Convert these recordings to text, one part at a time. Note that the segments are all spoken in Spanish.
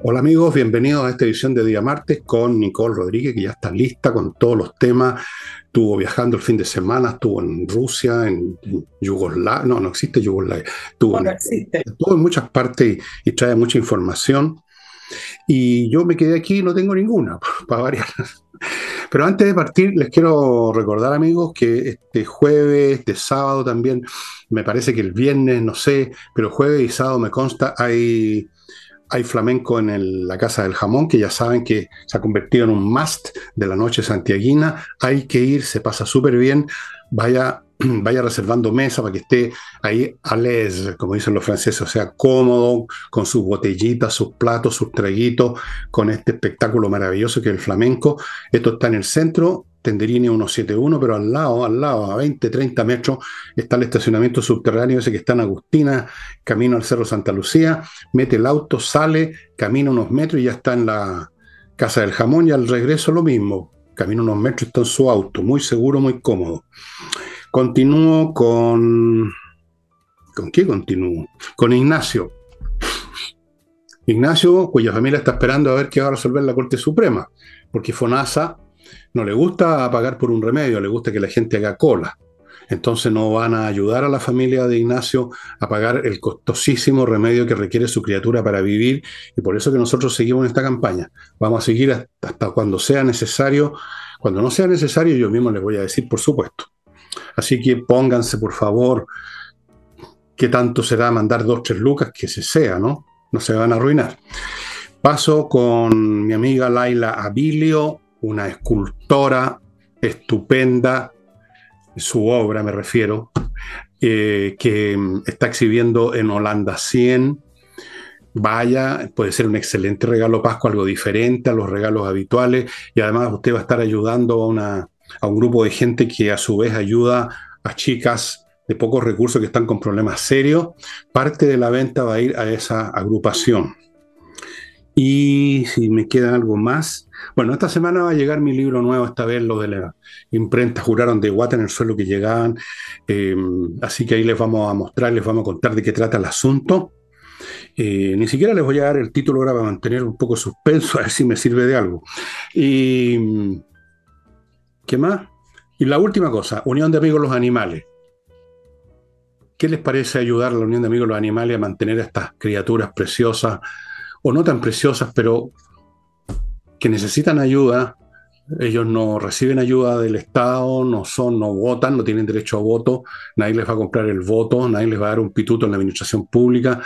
Hola amigos, bienvenidos a esta edición de Día Martes con Nicole Rodríguez, que ya está lista con todos los temas. Estuvo viajando el fin de semana, estuvo en Rusia, en Yugoslavia, no, no existe Yugoslavia, estuvo, no, en, existe. estuvo en muchas partes y, y, trae mucha información. Y yo me quedé aquí y no tengo ninguna, para variar. Pero antes de partir, les quiero recordar, amigos, que este jueves, este sábado también, me parece que el viernes, no sé, pero jueves y sábado me consta, hay hay flamenco en la Casa del Jamón, que ya saben que se ha convertido en un must de la noche santiaguina. Hay que ir, se pasa súper bien. Vaya, vaya reservando mesa para que esté ahí a l'aise, como dicen los franceses, o sea, cómodo, con sus botellitas, sus platos, sus traguitos, con este espectáculo maravilloso que es el flamenco. Esto está en el centro, Tenderini 171, pero al lado, al lado, a 20, 30 metros, está el estacionamiento subterráneo ese que está en Agustina, camino al Cerro Santa Lucía, mete el auto, sale, camina unos metros y ya está en la Casa del Jamón y al regreso lo mismo, camina unos metros y está en su auto, muy seguro, muy cómodo. Continúo con... ¿Con qué continúo? Con Ignacio. Ignacio, cuya familia está esperando a ver qué va a resolver la Corte Suprema, porque FONASA no le gusta pagar por un remedio, le gusta que la gente haga cola. Entonces no van a ayudar a la familia de Ignacio a pagar el costosísimo remedio que requiere su criatura para vivir y por eso que nosotros seguimos esta campaña. Vamos a seguir hasta cuando sea necesario. Cuando no sea necesario, yo mismo les voy a decir, por supuesto. Así que pónganse, por favor, qué tanto será mandar dos, tres lucas, que se sea, ¿no? No se van a arruinar. Paso con mi amiga Laila Abilio, una escultora estupenda, su obra me refiero, eh, que está exhibiendo en Holanda 100. Vaya, puede ser un excelente regalo Pascua, algo diferente a los regalos habituales y además usted va a estar ayudando a, una, a un grupo de gente que a su vez ayuda a chicas de pocos recursos que están con problemas serios. Parte de la venta va a ir a esa agrupación. Y si me queda algo más, bueno, esta semana va a llegar mi libro nuevo, esta vez lo de la imprenta, juraron de guata en el suelo que llegaban, eh, así que ahí les vamos a mostrar, les vamos a contar de qué trata el asunto. Eh, ni siquiera les voy a dar el título ahora para mantener un poco suspenso, a ver si me sirve de algo. Y, ¿Qué más? Y la última cosa, Unión de Amigos los Animales. ¿Qué les parece ayudar a la Unión de Amigos los Animales a mantener a estas criaturas preciosas, o no tan preciosas, pero que necesitan ayuda, ellos no reciben ayuda del Estado, no son, no votan, no tienen derecho a voto, nadie les va a comprar el voto, nadie les va a dar un pituto en la administración pública.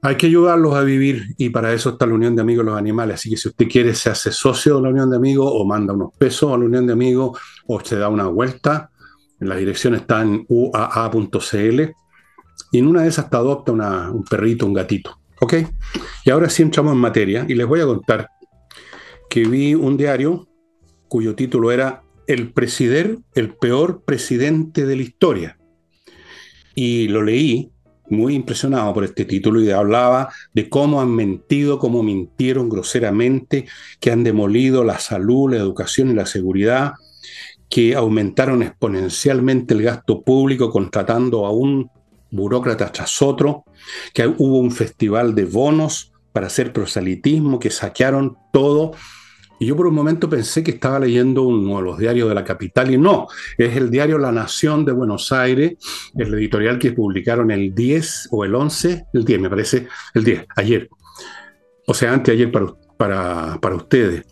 Hay que ayudarlos a vivir y para eso está la Unión de Amigos de los Animales. Así que si usted quiere, se hace socio de la Unión de Amigos o manda unos pesos a la Unión de Amigos o se da una vuelta. La dirección está en uaa.cl y en una de esas te adopta un perrito, un gatito. ¿Ok? Y ahora sí entramos en materia y les voy a contar que vi un diario cuyo título era El presidente, el peor presidente de la historia. Y lo leí muy impresionado por este título y hablaba de cómo han mentido, cómo mintieron groseramente, que han demolido la salud, la educación y la seguridad, que aumentaron exponencialmente el gasto público contratando a un burócrata tras otro, que hubo un festival de bonos para hacer proselitismo, que saquearon todo. Y yo por un momento pensé que estaba leyendo uno de los diarios de la capital y no, es el diario La Nación de Buenos Aires, el editorial que publicaron el 10 o el 11, el 10 me parece, el 10, ayer, o sea, anteayer para, para, para ustedes,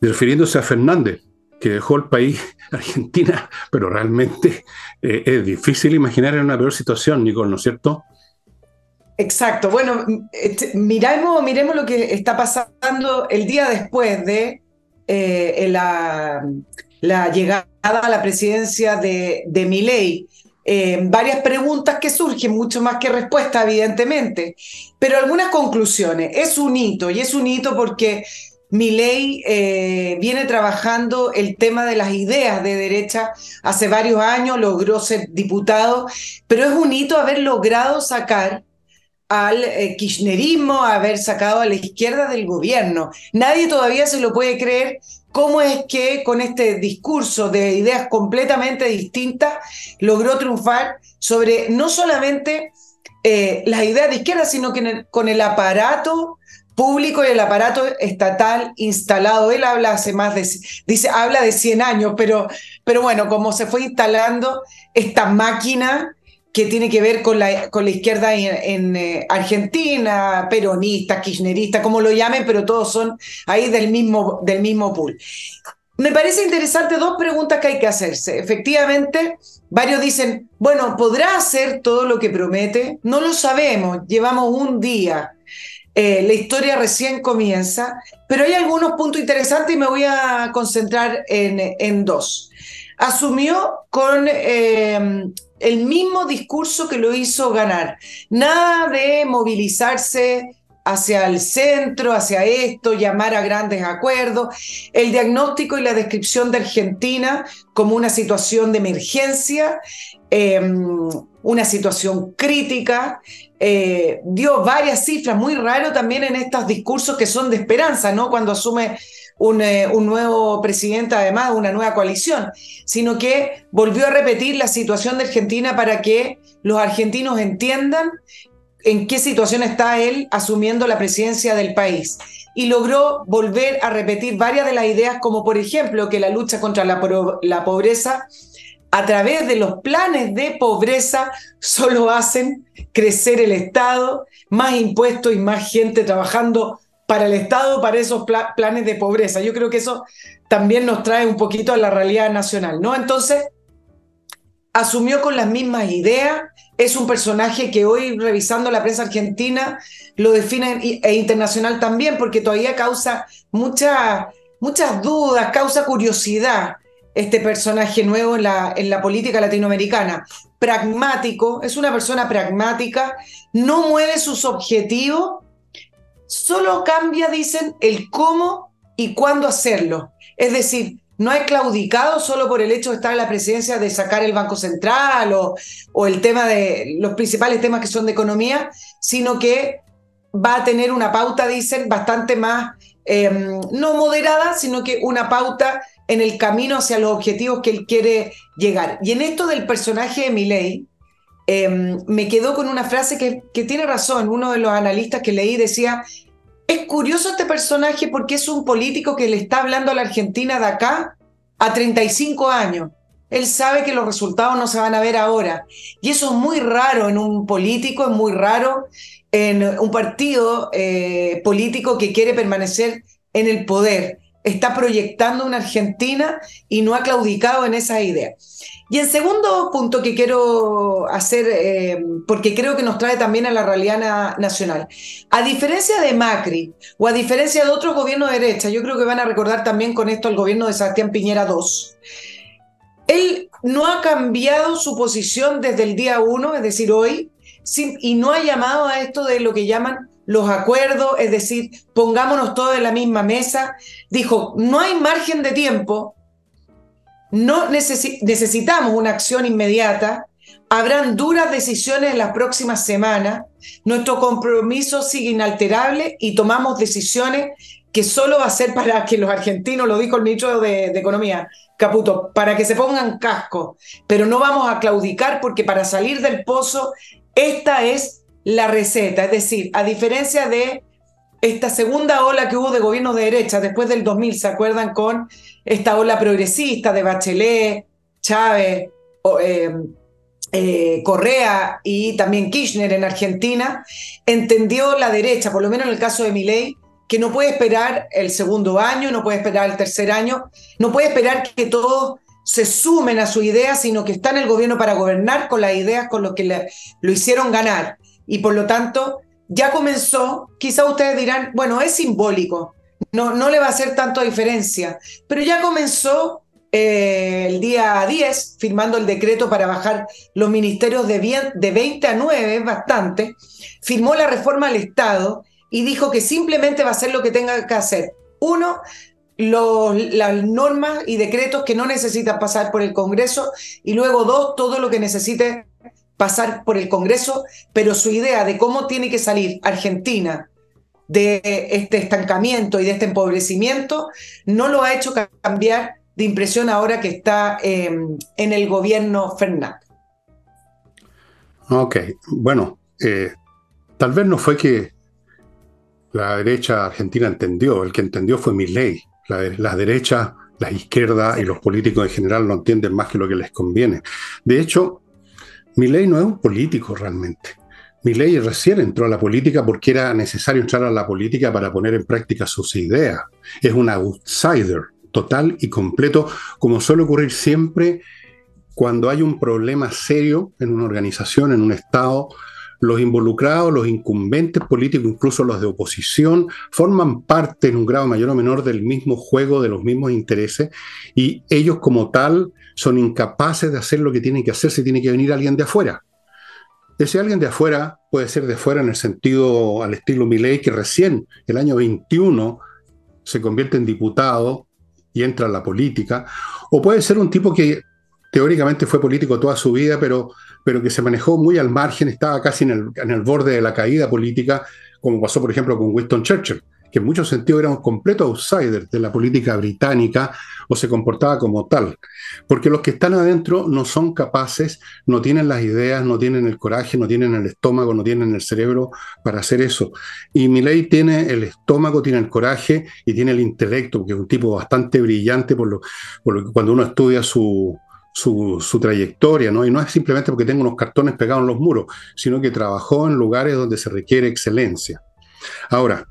refiriéndose a Fernández, que dejó el país, Argentina, pero realmente eh, es difícil imaginar en una peor situación, Nicole, ¿no es cierto? Exacto. Bueno, miremos, miremos lo que está pasando el día después de eh, la, la, llegada a la presidencia de, de Milei. Eh, varias preguntas que surgen, mucho más que respuestas, evidentemente, pero algunas conclusiones. Es un hito, y es un hito porque Milei eh, viene trabajando el tema de las ideas de derecha hace varios años, logró ser diputado, pero es un hito haber logrado sacar al eh, kirchnerismo, haber sacado a la izquierda del gobierno. Nadie todavía se lo puede creer cómo es que con este discurso de ideas completamente distintas logró triunfar sobre no solamente eh, las ideas de izquierda, sino que con el aparato público y el aparato estatal instalado. Él habla hace más de, dice, habla de 100 años, pero, pero bueno, como se fue instalando esta máquina que tiene que ver con la, con la izquierda en, eh, Argentina, peronista, kirchnerista, como lo llamen, pero todos son ahí del mismo, del mismo pool. Me parece interesante dos preguntas que hay que hacerse. Efectivamente, varios dicen, bueno, ¿podrá hacer todo lo que promete? No lo sabemos, llevamos un día. Eh, la historia recién comienza, pero hay algunos puntos interesantes y me voy a concentrar en, en dos. Asumió con eh, el mismo discurso que lo hizo ganar. Nada de movilizarse hacia el centro, hacia esto, llamar a grandes acuerdos. El diagnóstico y la descripción de Argentina como una situación de emergencia, em, una situación crítica. Eh, dio varias cifras, muy raro también en estos discursos que son de esperanza, ¿no? Cuando asume eh, un, nuevo presidente, además, una nueva coalición, sino que volvió a repetir la situación de Argentina para que los argentinos entiendan en qué situación está él asumiendo la presidencia del país. Y logró volver a repetir varias de las ideas, como por ejemplo que la lucha contra la, la pobreza a través de los planes de pobreza solo hacen crecer el Estado, más impuestos y más gente trabajando para el Estado, para esos planes de pobreza. Yo creo que eso también nos trae un poquito a la realidad nacional, ¿no? Entonces, asumió con las mismas ideas, es un personaje que hoy, revisando la prensa argentina, lo define e internacional también, porque todavía causa muchas dudas, causa curiosidad este personaje nuevo en la, en la política latinoamericana. Pragmático, es una persona pragmática, no mueve sus objetivos solo cambia, dicen, el cómo y cuándo hacerlo. Es decir, no hay claudicado solo por el hecho de estar en la presidencia de sacar el Banco Central o, el tema de los principales temas que son de economía, sino que va a tener una pauta, dicen, bastante más, em, no moderada, sino que una pauta en el camino hacia los objetivos que él quiere llegar. Y en esto del personaje de Milley, Em, me quedó con una frase que tiene razón. Uno de los analistas que leí decía, es curioso este personaje porque es un político que le está hablando a la Argentina de acá a 35 años. Él sabe que los resultados no se van a ver ahora. Y eso es muy raro en un político, es muy raro en un partido eh, político que quiere permanecer en el poder. Está proyectando una Argentina y no ha claudicado en esa idea. Y el segundo punto que quiero hacer, eh, porque creo que nos trae también a la realidad nacional, a diferencia de Macri o a diferencia de otros gobiernos de derecha, yo creo que van a recordar también con esto al gobierno de Sebastián Piñera II, él no ha cambiado su posición desde el día uno, es decir, hoy, y no ha llamado a esto de lo que llaman los acuerdos, es decir, pongámonos todos en la misma mesa. Dijo, no hay margen de tiempo no necesitamos una acción inmediata. Habrán duras decisiones en las próximas semanas. Nuestro compromiso sigue inalterable y tomamos decisiones que solo va a ser para que los argentinos, lo dijo el ministro de, de Economía, Caputo, para que se pongan casco. Pero no vamos a claudicar porque para salir del pozo, esta es la receta. Es decir, a diferencia de esta segunda ola que hubo de gobierno de derecha después del 2000, ¿se acuerdan con esta ola progresista de Bachelet, Chávez, eh, eh, Correa y también Kirchner en Argentina? Entendió la derecha, por lo menos en el caso de Milei, que no puede esperar el segundo año, no puede esperar el tercer año, no puede esperar que todos se sumen a su idea, sino que está en el gobierno para gobernar con las ideas con las que lo hicieron ganar. Y por lo tanto, ya comenzó, quizá ustedes dirán, bueno, es simbólico, no, no le va a hacer tanto diferencia, pero ya comenzó eh, el día 10, firmando el decreto para bajar los ministerios de, de 20 a 9, bastante, firmó la reforma al Estado y dijo que simplemente va a hacer lo que tenga que hacer. Uno, las normas y decretos que no necesitan pasar por el Congreso y luego dos, todo lo que necesite pasar por el Congreso, pero su idea de cómo tiene que salir Argentina de este estancamiento y de este empobrecimiento no lo ha hecho cambiar de impresión ahora que está em, en el gobierno Fernández. Ok, bueno, eh, tal vez no fue que la derecha argentina entendió, el que entendió fue Milley. La, la derecha, la izquierda y los políticos en general no entienden más que lo que les conviene. De hecho, Milley no es un político realmente. Milley recién entró a la política porque era necesario entrar a la política para poner en práctica sus ideas. Es un outsider total y completo, como suele ocurrir siempre cuando hay un problema serio en una organización, en un Estado, los involucrados, los incumbentes políticos, incluso los de oposición, forman parte en un grado mayor o menor del mismo juego, de los mismos intereses, y ellos como tal son incapaces de hacer lo que tienen que hacer si tiene que venir alguien de afuera. Ese alguien de afuera puede ser de afuera en el sentido al estilo Milei, que recién el año 21 se convierte en diputado y entra a la política, o puede ser un tipo que teóricamente fue político toda su vida, pero, pero que se manejó muy al margen, estaba casi en el, en el borde de la caída política, como pasó, por ejemplo, con Winston Churchill, que en muchos sentidos era un completo outsider de la política británica o se comportaba como tal. Porque los que están adentro no son capaces, no tienen las ideas, no tienen el coraje, no tienen el estómago, no tienen el cerebro para hacer eso. Y Milley tiene el estómago, tiene el coraje y tiene el intelecto, que es un tipo bastante brillante por lo, cuando uno estudia su, su, trayectoria, ¿no? Y no es simplemente porque tenga unos cartones pegados en los muros, sino que trabajó en lugares donde se requiere excelencia. Ahora,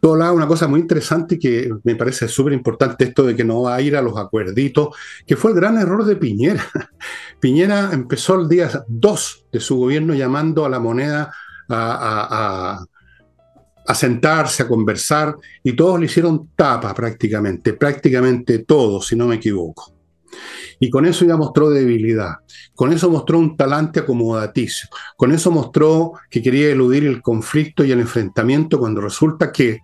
todo lado una cosa muy interesante que me parece súper importante esto de que no va a ir a los acuerditos, que fue el gran error de Piñera. Piñera empezó el día 2 de su gobierno llamando a la moneda a, a sentarse, a conversar, y todos le hicieron tapa prácticamente, prácticamente todos, si no me equivoco. Y con eso ya mostró debilidad, con eso mostró un talante acomodaticio, con eso mostró que quería eludir el conflicto y el enfrentamiento cuando resulta que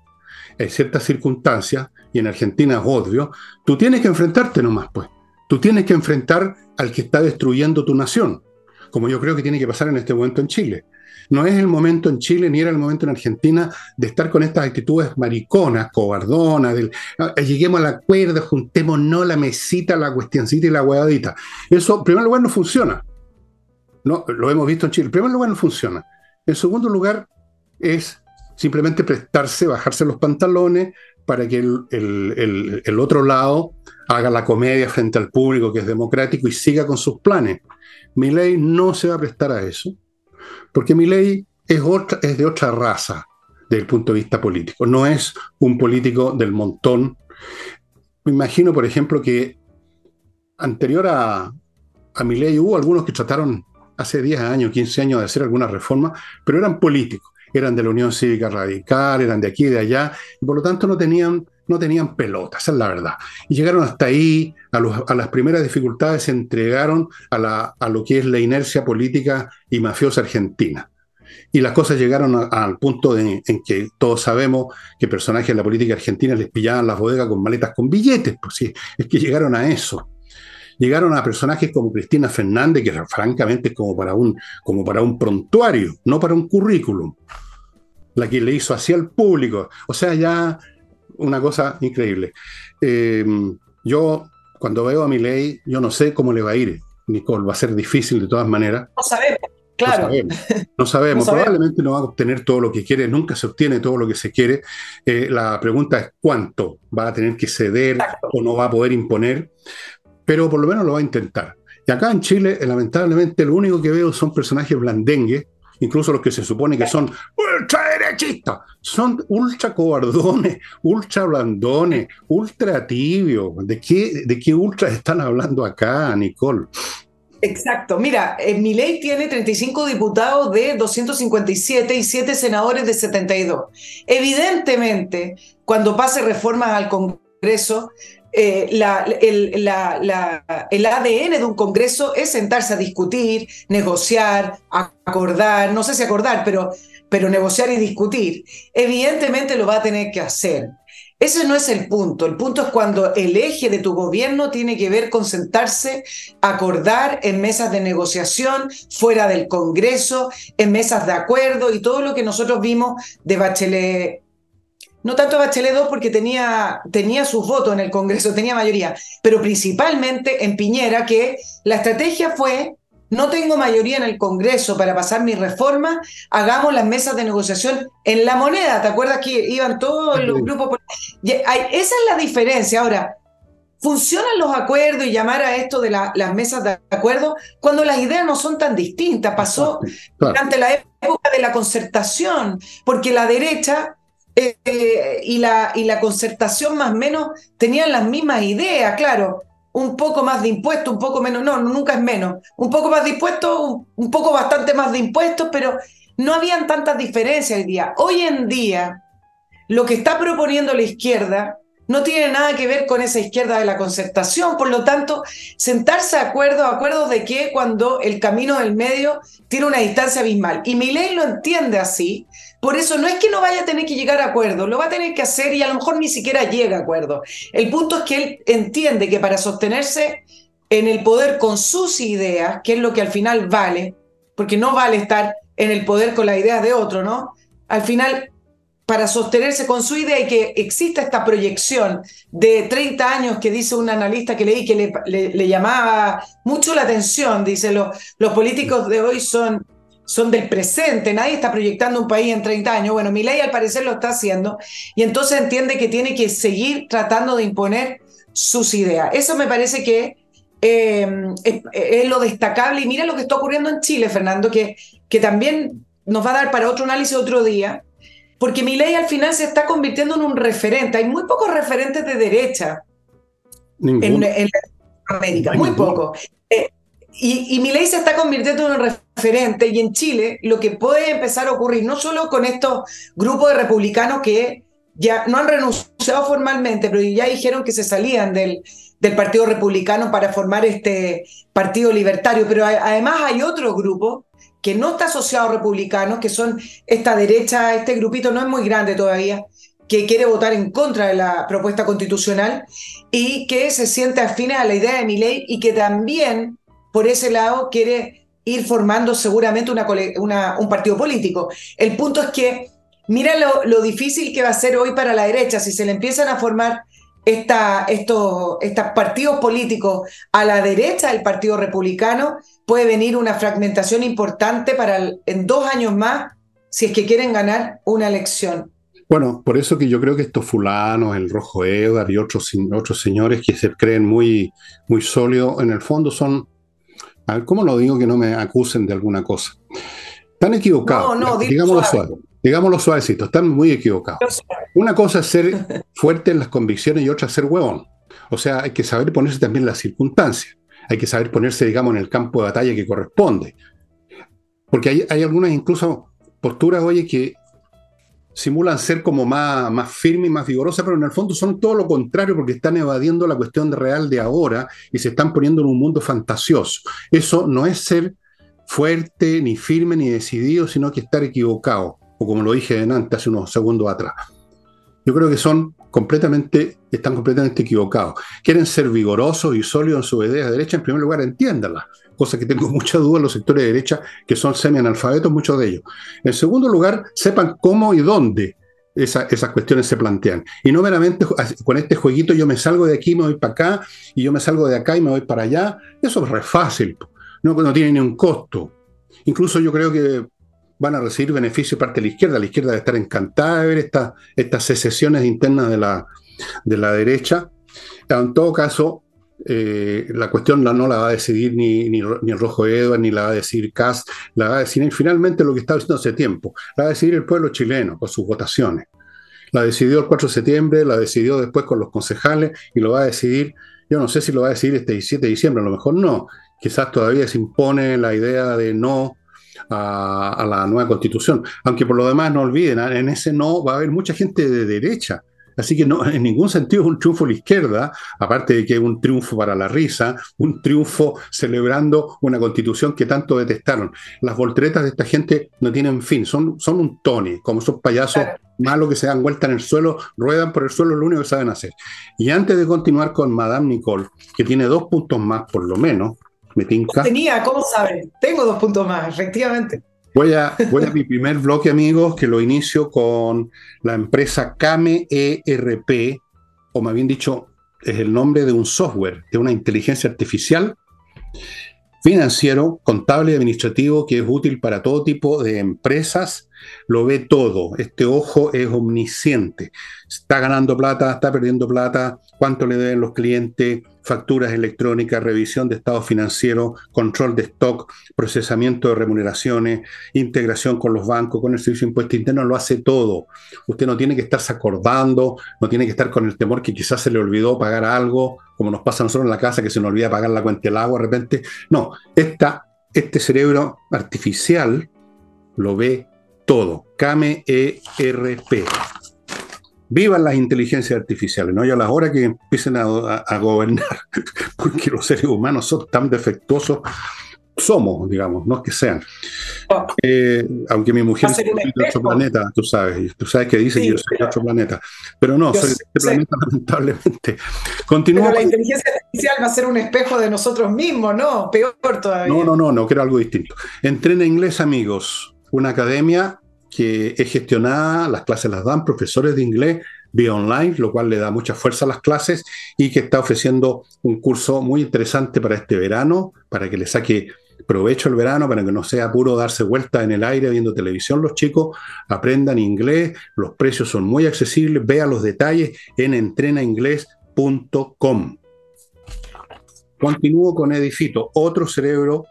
en ciertas circunstancias, y en Argentina es obvio, tú tienes que enfrentarte nomás, pues. Tú tienes que enfrentar al que está destruyendo tu nación, como yo creo que tiene que pasar en este momento en Chile. No es el momento en Chile ni era el momento en Argentina de estar con estas actitudes mariconas, cobardonas, del ah, lleguemos al acuerdo, juntémonos la mesita, la cuestioncita y la huevadita. Eso, en primer lugar, no funciona. No, lo hemos visto en Chile. En primer lugar, no funciona. En segundo lugar, es simplemente prestarse, bajarse los pantalones para que el, otro lado haga la comedia frente al público que es democrático y siga con sus planes. Mi ley no se va a prestar a eso. Porque mi ley es, de otra raza desde el punto de vista político. No es un político del montón. Me imagino, por ejemplo, que anterior a, a mi ley hubo algunos que trataron hace 10 años, 15 años de hacer alguna reforma, pero eran políticos, eran de la Unión Cívica Radical, eran de aquí y de allá, y por lo tanto no tenían, no tenían pelota, esa es la verdad. Y llegaron hasta ahí, a, las primeras dificultades se entregaron a, lo que es la inercia política y mafiosa argentina. Y las cosas llegaron al punto en que todos sabemos que personajes de la política argentina les pillaban las bodegas con maletas con billetes, pues sí, es que llegaron a eso. Llegaron a personajes como Cristina Fernández, que francamente es como para un, como para un prontuario, no para un currículum. La que le hizo así al público. O sea, ya una cosa increíble. Eh, yo cuando veo a mi ley, yo no sé cómo le va a ir, Nicole, va a ser difícil de todas maneras. No sabemos, claro. No sabemos, probablemente no va a obtener todo lo que quiere, nunca se obtiene todo lo que se quiere. Eh, la pregunta es cuánto va a tener que ceder o no va a poder imponer, pero por lo menos lo va a intentar. Y acá en Chile, lamentablemente, lo único que veo son personajes blandengues incluso los que se supone que son ultraderechistas, son ultra cobardones, ultra blandones, ultra tibios. ¿De qué, ¿De qué ultra están hablando acá, Nicole? Exacto. Mira, eh, mi ley tiene 35 diputados de 257 y 7 senadores de 72. Evidentemente, cuando pase reformas al Congreso, eh, el, ADN de un Congreso es sentarse a discutir, negociar, acordar, no sé si acordar, pero, pero negociar y discutir. Evidentemente lo va a tener que hacer. Ese no es el punto. El punto es cuando el eje de tu gobierno tiene que ver con sentarse, acordar en mesas de negociación, fuera del Congreso, en mesas de acuerdo y todo lo que nosotros vimos de Bachelet no tanto Bachelet 2 porque tenía, tenía sus votos en el Congreso, tenía mayoría, pero principalmente en Piñera, que la estrategia fue no tengo mayoría en el Congreso para pasar mi reforma, hagamos las mesas de negociación en la moneda. ¿Te acuerdas que iban todos los grupos? Esa es la diferencia. Ahora, ¿funcionan los acuerdos y llamar a esto de las mesas de acuerdo cuando las ideas no son tan distintas? Pasó durante la época de la concertación, porque la derecha eh, y, la, y la concertación más o menos tenían las mismas ideas, claro un poco más de impuestos, un poco menos, no, nunca es menos, un poco más de impuestos, un, poco bastante más de impuestos, pero no habían tantas diferencias hoy día. Hoy en día, lo que está proponiendo la izquierda no tiene nada que ver con esa izquierda de la concertación, por lo tanto, sentarse a acuerdo, acuerdos de que cuando el camino del medio tiene una distancia abismal. Y mi ley lo entiende así, por eso no es que no vaya a tener que llegar a acuerdo, lo va a tener que hacer y a lo mejor ni siquiera llega a acuerdo. El punto es que él entiende que para sostenerse en el poder con sus ideas, que es lo que al final vale, porque no vale estar en el poder con las ideas de otro, ¿no? Al final, para sostenerse con su idea y que exista esta proyección de 30 años que dice un analista que leí que le, llamaba mucho la atención, dice, los políticos de hoy son son del presente, nadie está proyectando un país en 30 años. Bueno, mi ley al parecer lo está haciendo y entonces entiende que tiene que seguir tratando de imponer sus ideas. Eso me parece que eh, es, lo destacable y mira lo que está ocurriendo en Chile, Fernando, que, que también nos va a dar para otro análisis otro día, porque mi ley al final se está convirtiendo en un referente. Hay muy pocos referentes de derecha en, en, América, muy pocos. Eh, y, mi ley se está convirtiendo en un referente y en Chile lo que puede empezar a ocurrir, no solo con estos grupos de republicanos que ya no han renunciado formalmente, pero ya dijeron que se salían del, del Partido Republicano para formar este Partido Libertario, pero además hay otro grupo que no está asociado a republicanos, que son esta derecha, este grupito no es muy grande todavía, que quiere votar en contra de la propuesta constitucional y que se siente afines a la idea de mi ley y que también por ese lado quiere ir formando seguramente una, un partido político. El punto es que mira lo, difícil que va a ser hoy para la derecha si se le empiezan a formar estos, estos partidos políticos a la derecha del Partido Republicano, puede venir una fragmentación importante para en dos años más si es que quieren ganar una elección. Bueno, por eso que yo creo que estos fulanos, el Rojo Edward y otros, otros señores que se creen muy, muy sólidos, en el fondo son a ver, ¿cómo lo digo que no me acusen de alguna cosa? Están equivocados. No, no, digámoslo suave. Digámoslo suavecito, están muy equivocados. Una cosa es ser fuerte en las convicciones y otra es ser huevón. O sea, hay que saber ponerse también las circunstancias. Hay que saber ponerse, digamos, en el campo de batalla que corresponde. Porque hay, hay algunas incluso posturas, oye, que simulan ser como más, más firme y más vigorosa, pero en el fondo son todo lo contrario porque están evadiendo la cuestión real de ahora y se están poniendo en un mundo fantasioso. Eso no es ser fuerte, ni firme, ni decidido, sino que estar equivocado, o como lo dije antes hace unos segundos atrás. Yo creo que son completamente, están completamente equivocados. Quieren ser vigorosos y sólidos en sus ideas de derecha, en primer lugar, entiéndanlas cosa que tengo mucha duda los sectores de derecha, que son semi-analfabetos, muchos de ellos. En segundo lugar, sepan cómo y dónde esas cuestiones se plantean. Y no meramente con este jueguito yo me salgo de aquí, me voy para acá, y yo me salgo de acá y me voy para allá. Eso es re fácil, no, no tiene ni un costo. Incluso yo creo que van a recibir beneficio parte de la izquierda. La izquierda debe estar encantada de ver estas secesiones internas de la, de la derecha. En todo caso, eh, la cuestión no la va a decidir ni, ni, el Rojo Edward, ni la va a decidir Kass, la va a decidir finalmente lo que está diciendo hace tiempo, la va a decidir el pueblo chileno con sus votaciones. La decidió el 4 de septiembre, la decidió después con los concejales y lo va a decidir, yo no sé si lo va a decidir este 17 de diciembre, a lo mejor no, quizás todavía se impone la idea de no a, a la nueva constitución, aunque por lo demás no olviden, en ese no va a haber mucha gente de derecha Así que no, en ningún sentido es un triunfo a la izquierda, aparte de que es un triunfo para la risa, un triunfo celebrando una constitución que tanto detestaron. Las volteretas de esta gente no tienen fin, son, son un Tony, como esos payasos malos que se dan vuelta en el suelo, ruedan por el suelo, lo único que saben hacer. Y antes de continuar con Madame Nicole, que tiene dos puntos más por lo menos, me tinca. Tenía, ¿cómo saben? Tengo dos puntos más, efectivamente. Voy a, voy a mi primer bloque, amigos, que lo inicio con la empresa Kame ERP, o más bien dicho, es el nombre de un software, de una inteligencia artificial, financiero, contable y administrativo que es útil para todo tipo de empresas, lo ve todo. Este ojo es omnisciente. Está ganando plata, está perdiendo plata, cuánto le deben los clientes, facturas electrónicas, revisión de estado financiero, control de stock, procesamiento de remuneraciones, integración con los bancos, con el servicio de impuesto interno, lo hace todo. Usted no tiene que estarse acordando, no tiene que estar con el temor que quizás se le olvidó pagar algo, como nos pasa a nosotros en la casa, que se nos olvida pagar la cuenta del agua de repente. No, esta, este cerebro artificial lo ve todo. KMERP. Vivan las inteligencias artificiales, ¿no? Y a la hora que empiecen a, gobernar, porque los seres humanos son tan defectuosos, somos, digamos, no es que sean. Oh. Eh, aunque mi mujer es de otro planeta, tú sabes, tú sabes que dice que yo soy de otro planeta, pero no, soy de este planeta lamentablemente. Continúa. Pero la inteligencia artificial va a ser un espejo de nosotros mismos, ¿no? Peor todavía. No, no, no, no, quiero algo distinto. Entrena inglés, amigos una academia que es gestionada, las clases las dan profesores de inglés vía online, lo cual le da mucha fuerza a las clases y que está ofreciendo un curso muy interesante para este verano, para que le saque provecho el verano, para que no sea puro darse vuelta en el aire viendo televisión los chicos, aprendan inglés, los precios son muy accesibles, vean los detalles en entrenainglés.com. Continúo con Edifito, otro cerebro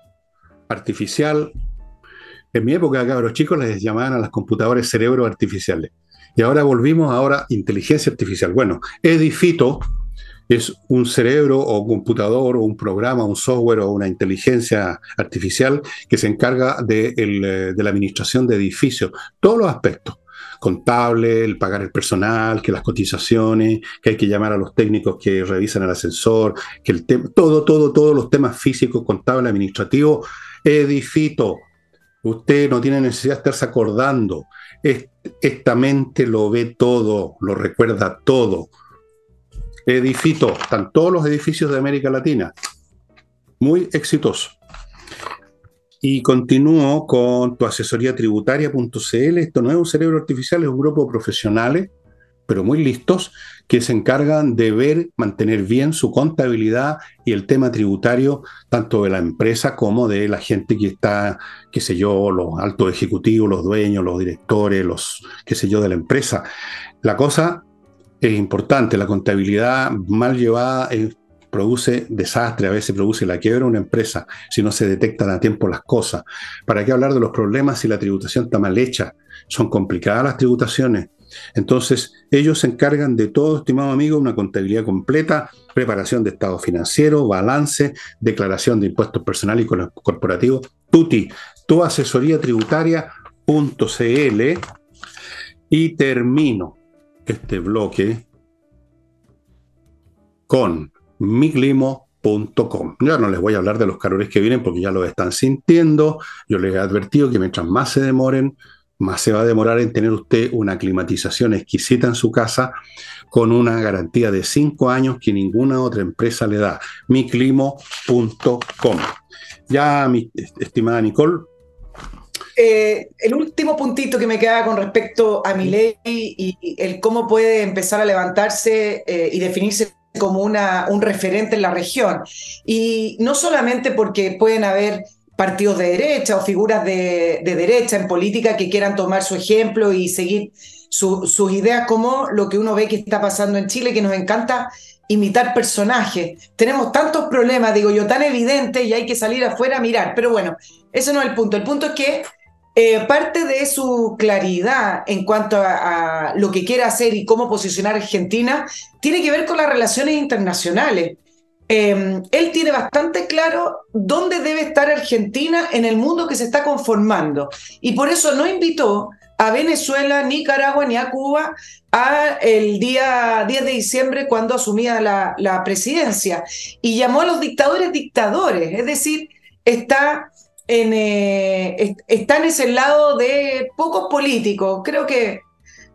artificial en mi época, los chicos les llamaban a las computadoras cerebros artificiales. Y ahora volvimos ahora inteligencia artificial. Bueno, Edifito es un cerebro o computador o un programa, un software o una inteligencia artificial que se encarga de, eh, de la administración de edificios, todos los aspectos contable, el pagar el personal, que las cotizaciones, que hay que llamar a los técnicos que revisan el ascensor, que el todo, todo, todos los temas físicos, contable, administrativo, edifito, Usted no tiene necesidad de estarse acordando. Esta mente lo ve todo, lo recuerda todo. Edifito, están todos los edificios de América Latina. Muy exitoso. Y continúo con tu asesoría tributaria.cl. Esto no es un cerebro artificial, es un grupo de profesionales pero muy listos, que se encargan de ver, mantener bien su contabilidad y el tema tributario, tanto de la empresa como de la gente que está, qué sé yo, los altos ejecutivos, los dueños, los directores, los, qué sé yo, de la empresa. La cosa es importante, la contabilidad mal llevada produce desastre, a veces produce la quiebra de una empresa si no se detectan a tiempo las cosas. ¿Para qué hablar de los problemas si la tributación está mal hecha? Son complicadas las tributaciones entonces, ellos se encargan de todo, estimado amigo, una contabilidad completa, preparación de estado financiero, balance, declaración de impuestos personales y corporativos. Tuti, tu asesoría tributaria.cl y termino este bloque con miglimo.com. Ya no les voy a hablar de los calores que vienen porque ya lo están sintiendo. Yo les he advertido que mientras más se demoren, más se va a demorar en tener usted una climatización exquisita en su casa con una garantía de cinco años que ninguna otra empresa le da. miclimo.com. Ya, mi estimada Nicole. Eh, el último puntito que me queda con respecto a mi ley y el cómo puede empezar a levantarse eh, y definirse como una, un referente en la región. Y no solamente porque pueden haber partidos de derecha o figuras de, derecha en política que quieran tomar su ejemplo y seguir sus ideas como lo que uno ve que está pasando en Chile, que nos encanta imitar personajes. Tenemos tantos problemas, digo yo, tan evidentes y hay que salir afuera a mirar. Pero bueno, ese no es el punto. El punto es que eh, parte de su claridad en cuanto a, a, lo que quiere hacer y cómo posicionar a Argentina tiene que ver con las relaciones internacionales. Em, él tiene bastante claro dónde debe estar Argentina en el mundo que se está conformando. Y por eso no invitó a Venezuela, Nicaragua ni a Cuba a el día 10 de diciembre cuando asumía la, presidencia. Y llamó a los dictadores dictadores, es decir, está en, eh, está en ese lado de pocos políticos. Creo que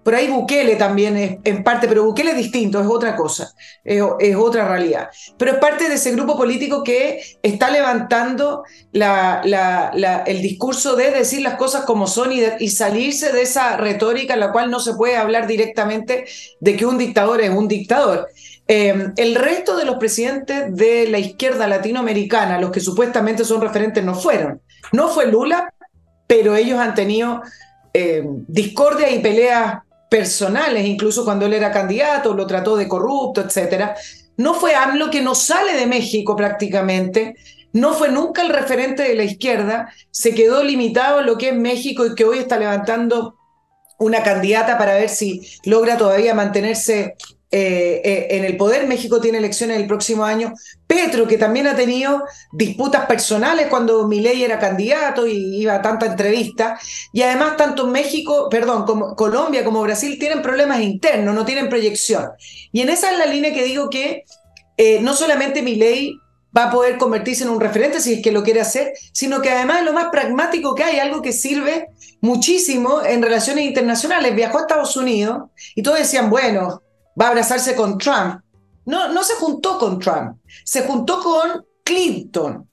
por ahí Bukele también es en parte, pero Bukele es distinto, es otra cosa, es, otra realidad. Pero es parte de ese grupo político que está levantando el discurso de decir las cosas como son y, salirse de esa retórica en la cual no se puede hablar directamente de que un dictador es un dictador. Eh, el resto de los presidentes de la izquierda latinoamericana, los que supuestamente son referentes, no fueron. No fue Lula, pero ellos han tenido eh, discordia y peleas personales, incluso cuando él era candidato, lo trató de corrupto, etc. No fue AMLO que no sale de México prácticamente, no fue nunca el referente de la izquierda, se quedó limitado a lo que es México y que hoy está levantando una candidata para ver si logra todavía mantenerse eh, eh, en el poder. México tiene elecciones el próximo año. Petro, que también ha tenido disputas personales cuando Milei era candidato y iba a tanta entrevista. Y además, tanto México, perdón, como Colombia como Brasil tienen problemas internos, no tienen proyección. Y en esa es la línea que digo que eh, no solamente Milei va a poder convertirse en un referente si es que lo quiere hacer, sino que además es lo más pragmático que hay, algo que sirve muchísimo en relaciones internacionales. Viajó a Estados Unidos y todos decían, bueno, va a abrazarse con Trump. No, no se juntó con Trump, se juntó con Clinton.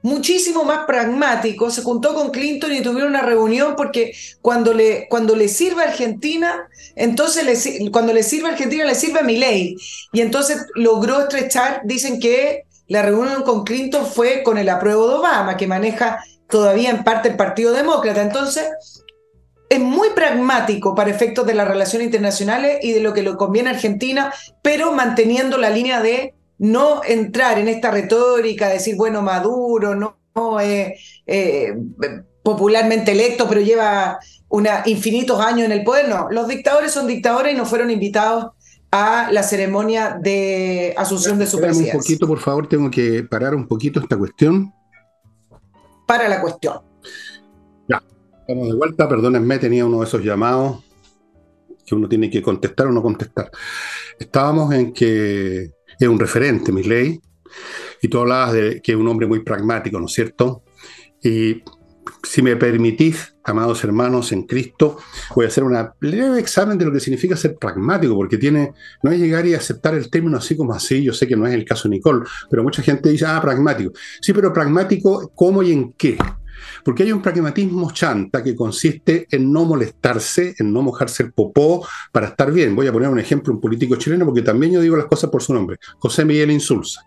Muchísimo más pragmático, se juntó con Clinton y tuvieron una reunión porque cuando le, cuando le sirve a Argentina, entonces le, cuando le sirve a Argentina le sirve a Milei. Y entonces logró estrechar, dicen que la reunión con Clinton fue con el apruebo de Obama, que maneja todavía en parte el Partido Demócrata. Entonces, es muy pragmático para efectos de las relaciones internacionales y de lo que le conviene a Argentina, pero manteniendo la línea de no entrar en esta retórica, decir, bueno, Maduro no, es eh, popularmente electo, pero lleva una, infinitos años en el poder. No, los dictadores son dictadores y no fueron invitados a la ceremonia de asunción de su presidencia. un poquito, por favor, tengo que parar un poquito esta cuestión. Para la cuestión. Estamos de vuelta, perdónenme, tenía uno de esos llamados que uno tiene que contestar o no contestar. Estábamos en que es un referente, mi ley, y tú hablabas de que es un hombre muy pragmático, ¿no es cierto? Y si me permitís, amados hermanos en Cristo, voy a hacer un leve examen de lo que significa ser pragmático, porque tiene, no es llegar y aceptar el término así como así, yo sé que no es el caso de Nicole, pero mucha gente dice, ah, pragmático. Sí, pero pragmático, ¿cómo y en qué? Porque hay un pragmatismo chanta que consiste en no molestarse, en no mojarse el popó para estar bien. Voy a poner un ejemplo, un político chileno, porque también yo digo las cosas por su nombre, José Miguel Insulza.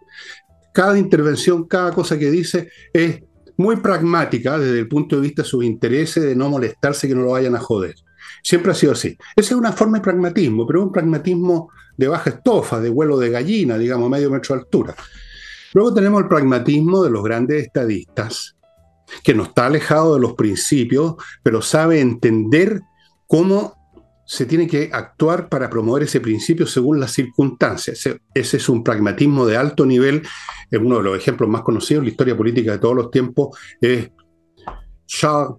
Cada intervención, cada cosa que dice es muy pragmática desde el punto de vista de sus intereses, de no molestarse, que no lo vayan a joder. Siempre ha sido así. Esa es una forma de pragmatismo, pero un pragmatismo de baja estofa, de vuelo de gallina, digamos, medio metro de altura. Luego tenemos el pragmatismo de los grandes estadistas, que no está alejado de los principios, pero sabe entender cómo se tiene que actuar para promover ese principio según las circunstancias. Ese, es un pragmatismo de alto nivel. Uno de los ejemplos más conocidos en la historia política de todos los tiempos es Charles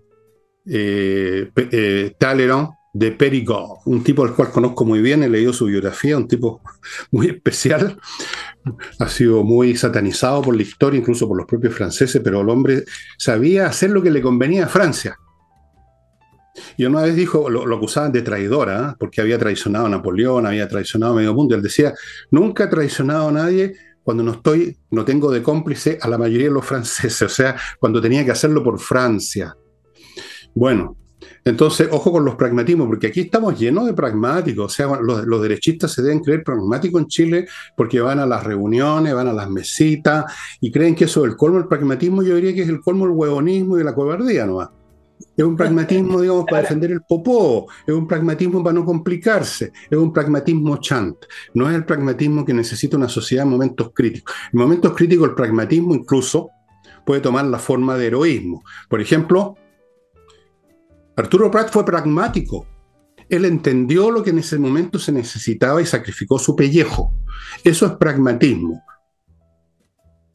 eh, eh, Talleyrand, de Perigord, un tipo al cual conozco muy bien, he leído su biografía, un tipo muy especial, ha sido muy satanizado por la historia, incluso por los propios franceses, pero el hombre sabía hacer lo que le convenía a Francia. Y una vez dijo, lo, acusaban de traidora, ¿eh? porque había traicionado a Napoleón, había traicionado a medio mundo. Él decía, nunca he traicionado a nadie cuando no estoy, no tengo de cómplice a la mayoría de los franceses, o sea, cuando tenía que hacerlo por Francia. Bueno, entonces, ojo con los pragmatismos, porque aquí estamos llenos de pragmáticos. O sea, los, derechistas se deben creer pragmáticos en Chile porque van a las reuniones, van a las mesitas y creen que eso es el colmo del pragmatismo. Yo diría que es el colmo del huevonismo y de la cobardía nomás. Es un pragmatismo, digamos, para defender el popó, es un pragmatismo para no complicarse, es un pragmatismo chant. No es el pragmatismo que necesita una sociedad en momentos críticos. En momentos críticos el pragmatismo incluso puede tomar la forma de heroísmo. Por ejemplo, Arturo Prat fue pragmático. Él entendió lo que en ese momento se necesitaba y sacrificó su pellejo. Eso es pragmatismo.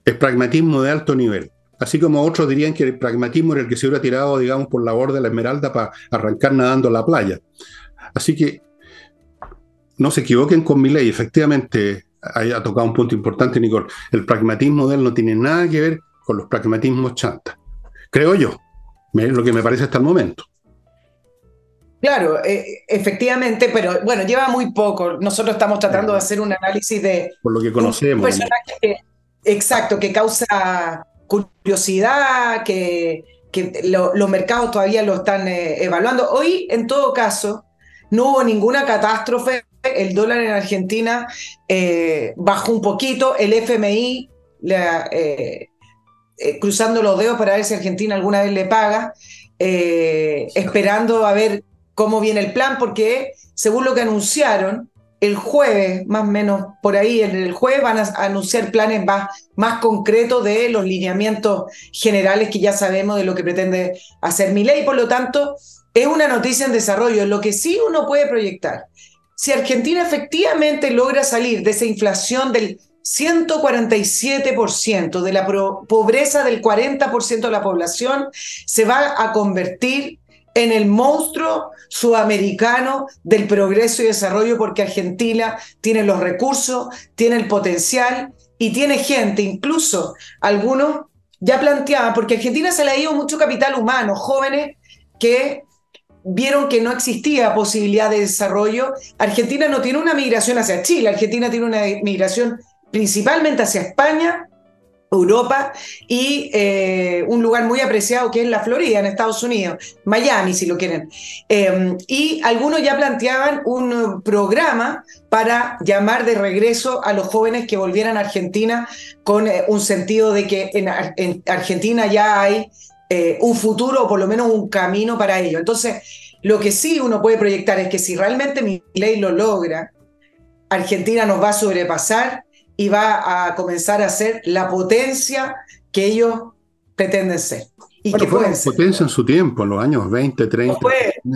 Es pragmatismo de alto nivel. Así como otros dirían que el pragmatismo era el que se hubiera tirado, digamos, por la borda de la esmeralda para arrancar nadando a la playa. Así que no se equivoquen con mi ley. Efectivamente, ha tocado un punto importante, Nicole. El pragmatismo de él no tiene nada que ver con los pragmatismos chantas. Creo yo. Lo que me parece hasta el momento. Claro, eh, efectivamente, pero bueno, lleva muy poco. Nosotros estamos tratando de hacer un análisis de... Por lo que conocemos. Un personaje exacto, que causa curiosidad, que, que los mercados todavía lo están eh, evaluando. Hoy, en todo caso, no hubo ninguna catástrofe el dólar en Argentina eh, bajó un poquito, el FMI, eh, cruzando los dedos para ver si Argentina alguna vez le paga, esperando a ver cómo viene el plan, porque según lo que anunciaron, el jueves, más o menos por ahí, el, jueves van a anunciar planes más, más concretos de los lineamientos generales que ya sabemos de lo que pretende hacer mi ley. Por lo tanto, es una noticia en desarrollo. Lo que sí uno puede proyectar, si Argentina efectivamente logra salir de esa inflación del 147%, de la pobreza del 40% de la población, se va a convertir en el monstruo sudamericano del progreso y desarrollo porque Argentina tiene los recursos, tiene el potencial y tiene gente, incluso algunos ya planteaban, porque Argentina se le ha ido mucho capital humano, jóvenes que vieron que no existía posibilidad de desarrollo. Argentina no tiene una migración hacia Chile, Argentina tiene una migración principalmente hacia España Europa y eh, un lugar muy apreciado que es la Florida, en Estados Unidos, Miami, si lo quieren. Em, y algunos ya planteaban un programa para llamar de regreso a los jóvenes que volvieran a Argentina con eh, un sentido de que en, Argentina ya hay eh, un futuro o por lo menos un camino para ello. Entonces, lo que sí uno puede proyectar es que si realmente mi ley lo logra, Argentina nos va a sobrepasar y va a comenzar a ser la potencia que ellos pretenden ser. Y que fue potencia en su tiempo, en los años 20, 30,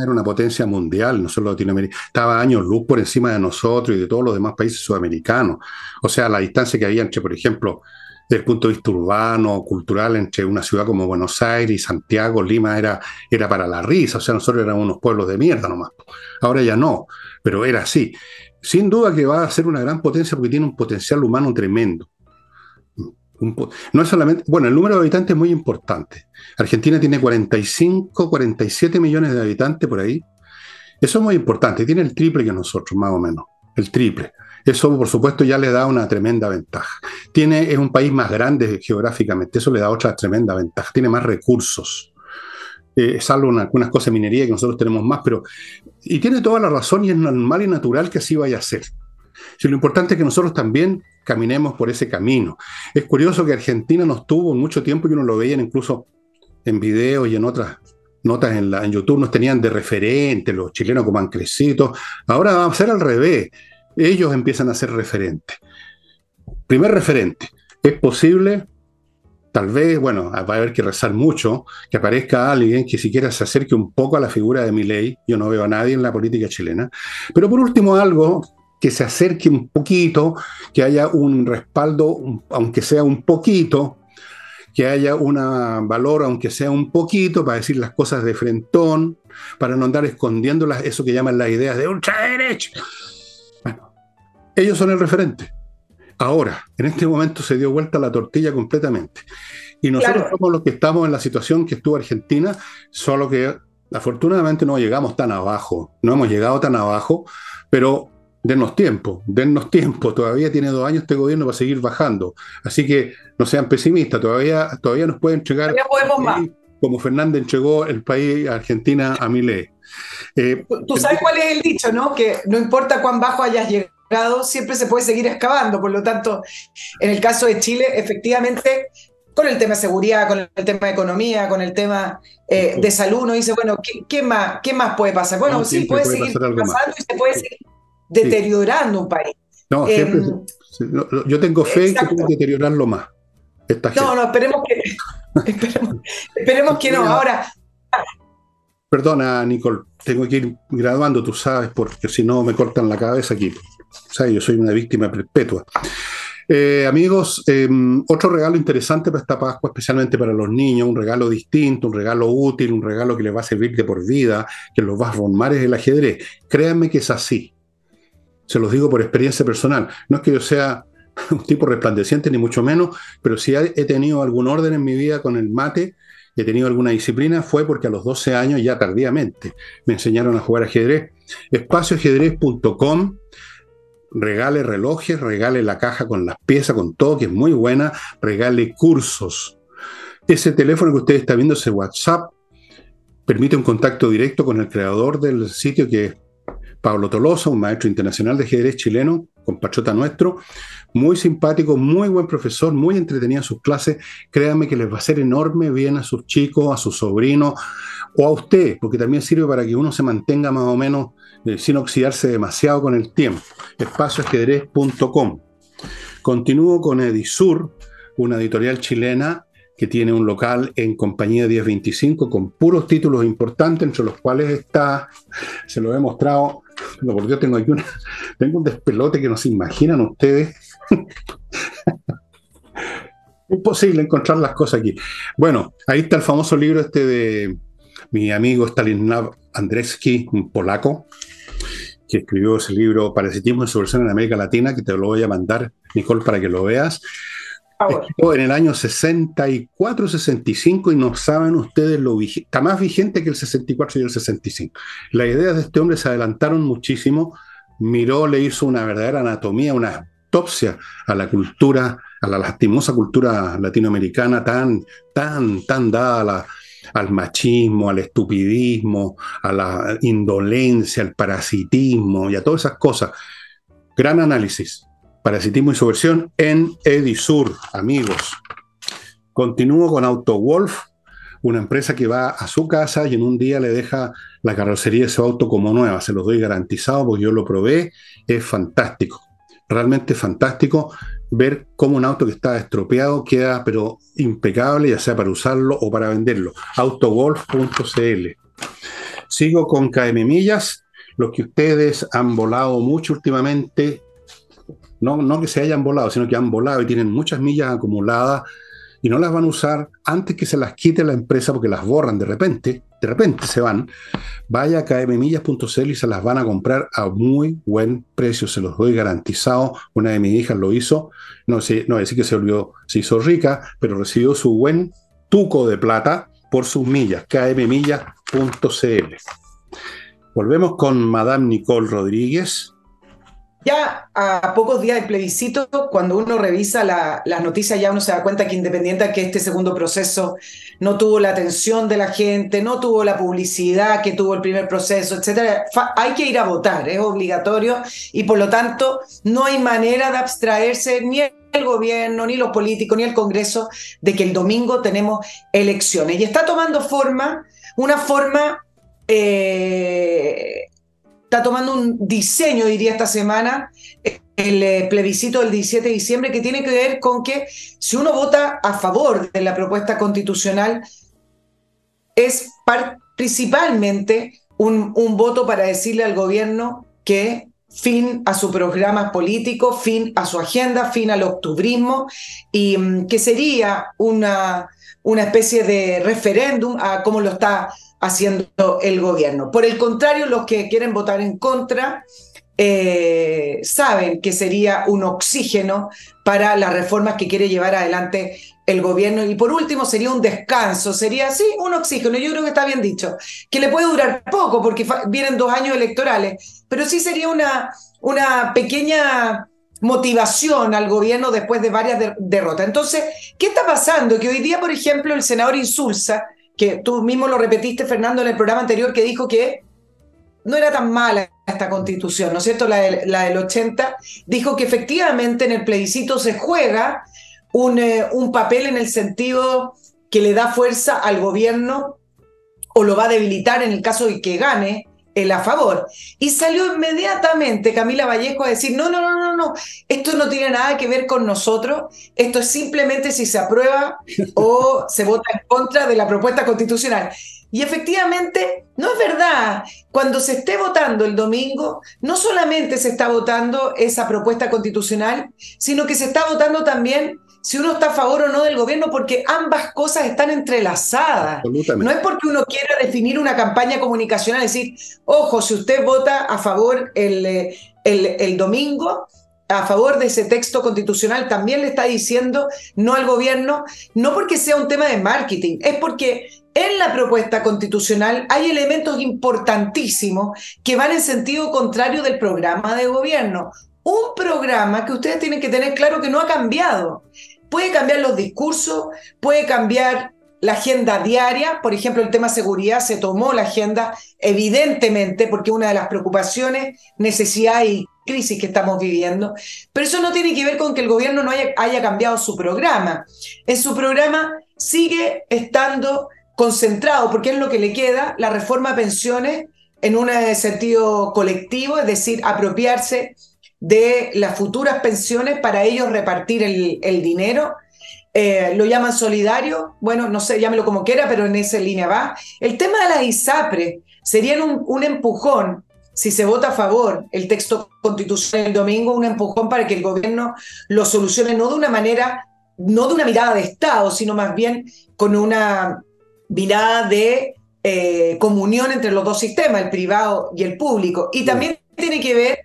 era una potencia mundial, no solo Latinoamérica, estaba años luz por encima de nosotros y de todos los demás países sudamericanos. O sea, la distancia que había entre, por ejemplo, desde el punto de vista urbano, cultural, entre una ciudad como Buenos Aires y Santiago, Lima, era, era para la risa. O sea, nosotros éramos unos pueblos de mierda nomás. Ahora ya no, pero era así sin duda que va a ser una gran potencia porque tiene un potencial humano tremendo. no es solamente, bueno, el número de habitantes es muy importante. Argentina tiene 45, 47 millones de habitantes por ahí. Eso es muy importante, tiene el triple que nosotros, más o menos, el triple. Eso, por supuesto, ya le da una tremenda ventaja. Tiene, es un país más grande geográficamente, eso le da otra tremenda ventaja. Tiene más recursos eh, salvo algunas cosas de minería que nosotros tenemos más, pero. Y tiene toda la razón y es normal y natural que así vaya a ser. Si lo importante es que nosotros también caminemos por ese camino. Es curioso que Argentina nos tuvo mucho tiempo y uno lo veía incluso en videos y en otras notas en, la, YouTube, nos tenían de referente, los chilenos como han. Ahora va a ser al revés. Ellos empiezan a ser referentes. Primer referente. Es posible tal vez, bueno, va a haber que rezar mucho, que aparezca alguien que siquiera se acerque un poco a la figura de mi ley. Yo no veo a nadie en la política chilena. Pero por último, algo que se acerque un poquito, que haya un respaldo, aunque sea un poquito, que haya un valor, aunque sea un poquito, para decir las cosas de frentón, para no andar escondiendo eso que llaman las ideas de ultraderecha. Bueno, ellos son el referente. Ahora, en este momento se dio vuelta la tortilla completamente. Y nosotros somos los que estamos en la situación que estuvo Argentina, solo que afortunadamente no llegamos tan abajo, no hemos llegado tan abajo, pero dennos tiempo, dennos tiempo, todavía tiene dos años este gobierno para seguir bajando. Así que no sean pesimistas, todavía, todavía nos pueden entregar, como Fernández entregó el país Argentina a Milei. Eh, Tú sabes cuál es el dicho, ¿no? Que no importa cuán bajo hayas llegado siempre se puede seguir excavando. Por lo tanto, en el caso de Chile, efectivamente, con el tema de seguridad, con el tema de economía, con el tema eh, de salud, uno dice, bueno, ¿qué, más, ¿qué más puede pasar? Bueno, sí, puede, seguir pasando y se puede seguir deteriorando un país. No, siempre, em, yo tengo fe que puede deteriorarlo más. no, no, esperemos que, esperemos, esperemos que no. Ahora, Perdona, Nicole, tengo que ir graduando, tú sabes, porque si no me cortan la cabeza aquí. O sea, yo soy una víctima perpetua. Eh, amigos, em, otro regalo interesante para esta Pascua, especialmente para los niños, un regalo distinto, un regalo útil, un regalo que les va a servir de por vida, que los va a formar es el ajedrez. Créanme que es así. Se los digo por experiencia personal. No es que yo sea un tipo resplandeciente, ni mucho menos, pero si he tenido algún orden en mi vida con el mate, he tenido alguna disciplina, fue porque a los 12 años, ya tardíamente, me enseñaron a jugar ajedrez. Espacioajedrez.com regale relojes, regale la caja con las piezas, con todo, que es muy buena, regale cursos. Ese teléfono que usted está viendo, ese WhatsApp, permite un contacto directo con el creador del sitio que Pablo Tolosa, un maestro internacional de ajedrez chileno, compatriota nuestro, muy simpático, muy buen profesor, muy entretenido en sus clases. Créanme que les va a hacer enorme bien a sus chicos, a sus sobrinos o a usted, porque también sirve para que uno se mantenga más o menos eh, sin oxidarse demasiado con el tiempo. Espacioajedrez.com. Continúo con Edisur, una editorial chilena que tiene un local en compañía 1025 con puros títulos importantes, entre los cuales está, se lo he mostrado, no, por tengo aquí una, tengo un despelote que no se imaginan ustedes. Imposible encontrar las cosas aquí. Bueno, ahí está el famoso libro este de mi amigo Stanislav Andreski, un polaco, que escribió ese libro Parasitismo en su versión en América Latina, que te lo voy a mandar, Nicole, para que lo veas. En el año 64, 65 y no saben ustedes lo vigente, está más vigente que el 64 y el 65. Las ideas de este hombre se adelantaron muchísimo, miró, le hizo una verdadera anatomía, una autopsia a la cultura, a la lastimosa cultura latinoamericana tan, tan, tan dada al machismo, al estupidismo, a la indolencia, al parasitismo y a todas esas cosas. Gran análisis. Parasitismo y subversión en Edisur, amigos. Continúo con AutoWolf, una empresa que va a su casa y en un día le deja la carrocería de su auto como nueva. Se los doy garantizado porque yo lo probé. Es fantástico. Realmente fantástico ver cómo un auto que está estropeado queda pero impecable, ya sea para usarlo o para venderlo. Autowolf.cl. Sigo con KM Millas, los que ustedes han volado mucho últimamente no, que se hayan volado, sino que han volado y tienen muchas millas acumuladas y no las van a usar antes que se las quite la empresa porque las borran de repente, de repente se van, vaya a kmmillas.cl y se las van a comprar a muy buen precio, se los doy garantizado. Una de mis hijas lo hizo, no sé, no decir que se volvió, se hizo rica, pero recibió su buen tuco de plata por sus millas, kmmillas.cl. Volvemos con Madame Nicole Rodríguez, ya a pocos días del plebiscito, cuando uno revisa las noticias, ya uno se da cuenta que independiente que este segundo proceso no tuvo la atención de la gente, no tuvo la publicidad que tuvo el primer proceso, etcétera, hay que ir a votar, es obligatorio y por lo tanto no hay manera de abstraerse ni el gobierno, ni los políticos, ni el Congreso de que el domingo tenemos elecciones. Y está tomando forma, una forma eh, está tomando un diseño, diría esta semana, el eh, plebiscito del 17 de diciembre, que tiene que ver con que si uno vota a favor de la propuesta constitucional, es principalmente un, voto para decirle al gobierno que fin a su programa político, fin a su agenda, fin al octubrismo, y mm, que sería una, una especie de referéndum a cómo lo está haciendo el gobierno. Por el contrario, los que quieren votar en contra eh, saben que sería un oxígeno para las reformas que quiere llevar adelante el gobierno. Y por último, sería un descanso, sería así, un oxígeno. Yo creo que está bien dicho, que le puede durar poco porque vienen dos años electorales, pero sí sería una, una pequeña motivación al gobierno después de varias derrotas. Entonces, ¿qué está pasando? Que hoy día, por ejemplo, el senador Insulza que tú mismo lo repetiste, Fernando, en el programa anterior, que dijo que no era tan mala esta constitución, ¿no es cierto? La, del 80, dijo que efectivamente en el plebiscito se juega un, eh, un papel en el sentido que le da fuerza al gobierno o lo va a debilitar en el caso de que gane el a favor. Y salió inmediatamente Camila Vallejo a decir, no, no, no, no, no, esto no tiene nada que ver con nosotros, esto es simplemente si se aprueba o se vota en contra de la propuesta constitucional. Y efectivamente, no es verdad. Cuando se esté votando el domingo, no solamente se está votando esa propuesta constitucional, sino que se está votando también si uno está a favor o no del gobierno, porque ambas cosas están entrelazadas. No es porque uno quiera definir una campaña comunicacional, decir, ojo, si usted vota a favor el, eh, el, el domingo, a favor de ese texto constitucional, también le está diciendo no al gobierno, no porque sea un tema de marketing, es porque en la propuesta constitucional hay elementos importantísimos que van en sentido contrario del programa de gobierno. Un programa que ustedes tienen que tener claro que no ha cambiado puede cambiar los discursos, puede cambiar la agenda diaria, por ejemplo, el tema seguridad se tomó la agenda, evidentemente, porque una de las preocupaciones, necesidad y crisis que estamos viviendo, pero eso no tiene que ver con que el gobierno no haya, cambiado su programa. En su programa sigue estando concentrado, porque es lo que le queda, la reforma a pensiones en un sentido colectivo, es decir, apropiarse de las futuras pensiones para ellos repartir el, dinero. Eh, lo llaman solidario, bueno, no sé, llámelo como quiera, pero en esa línea va. El tema de la ISAPRE sería un, un empujón, si se vota a favor el texto constitucional el domingo, un empujón para que el gobierno lo solucione no de una manera, no de una mirada de Estado, sino más bien con una mirada de eh, comunión entre los dos sistemas, el privado y el público. Y también tiene que ver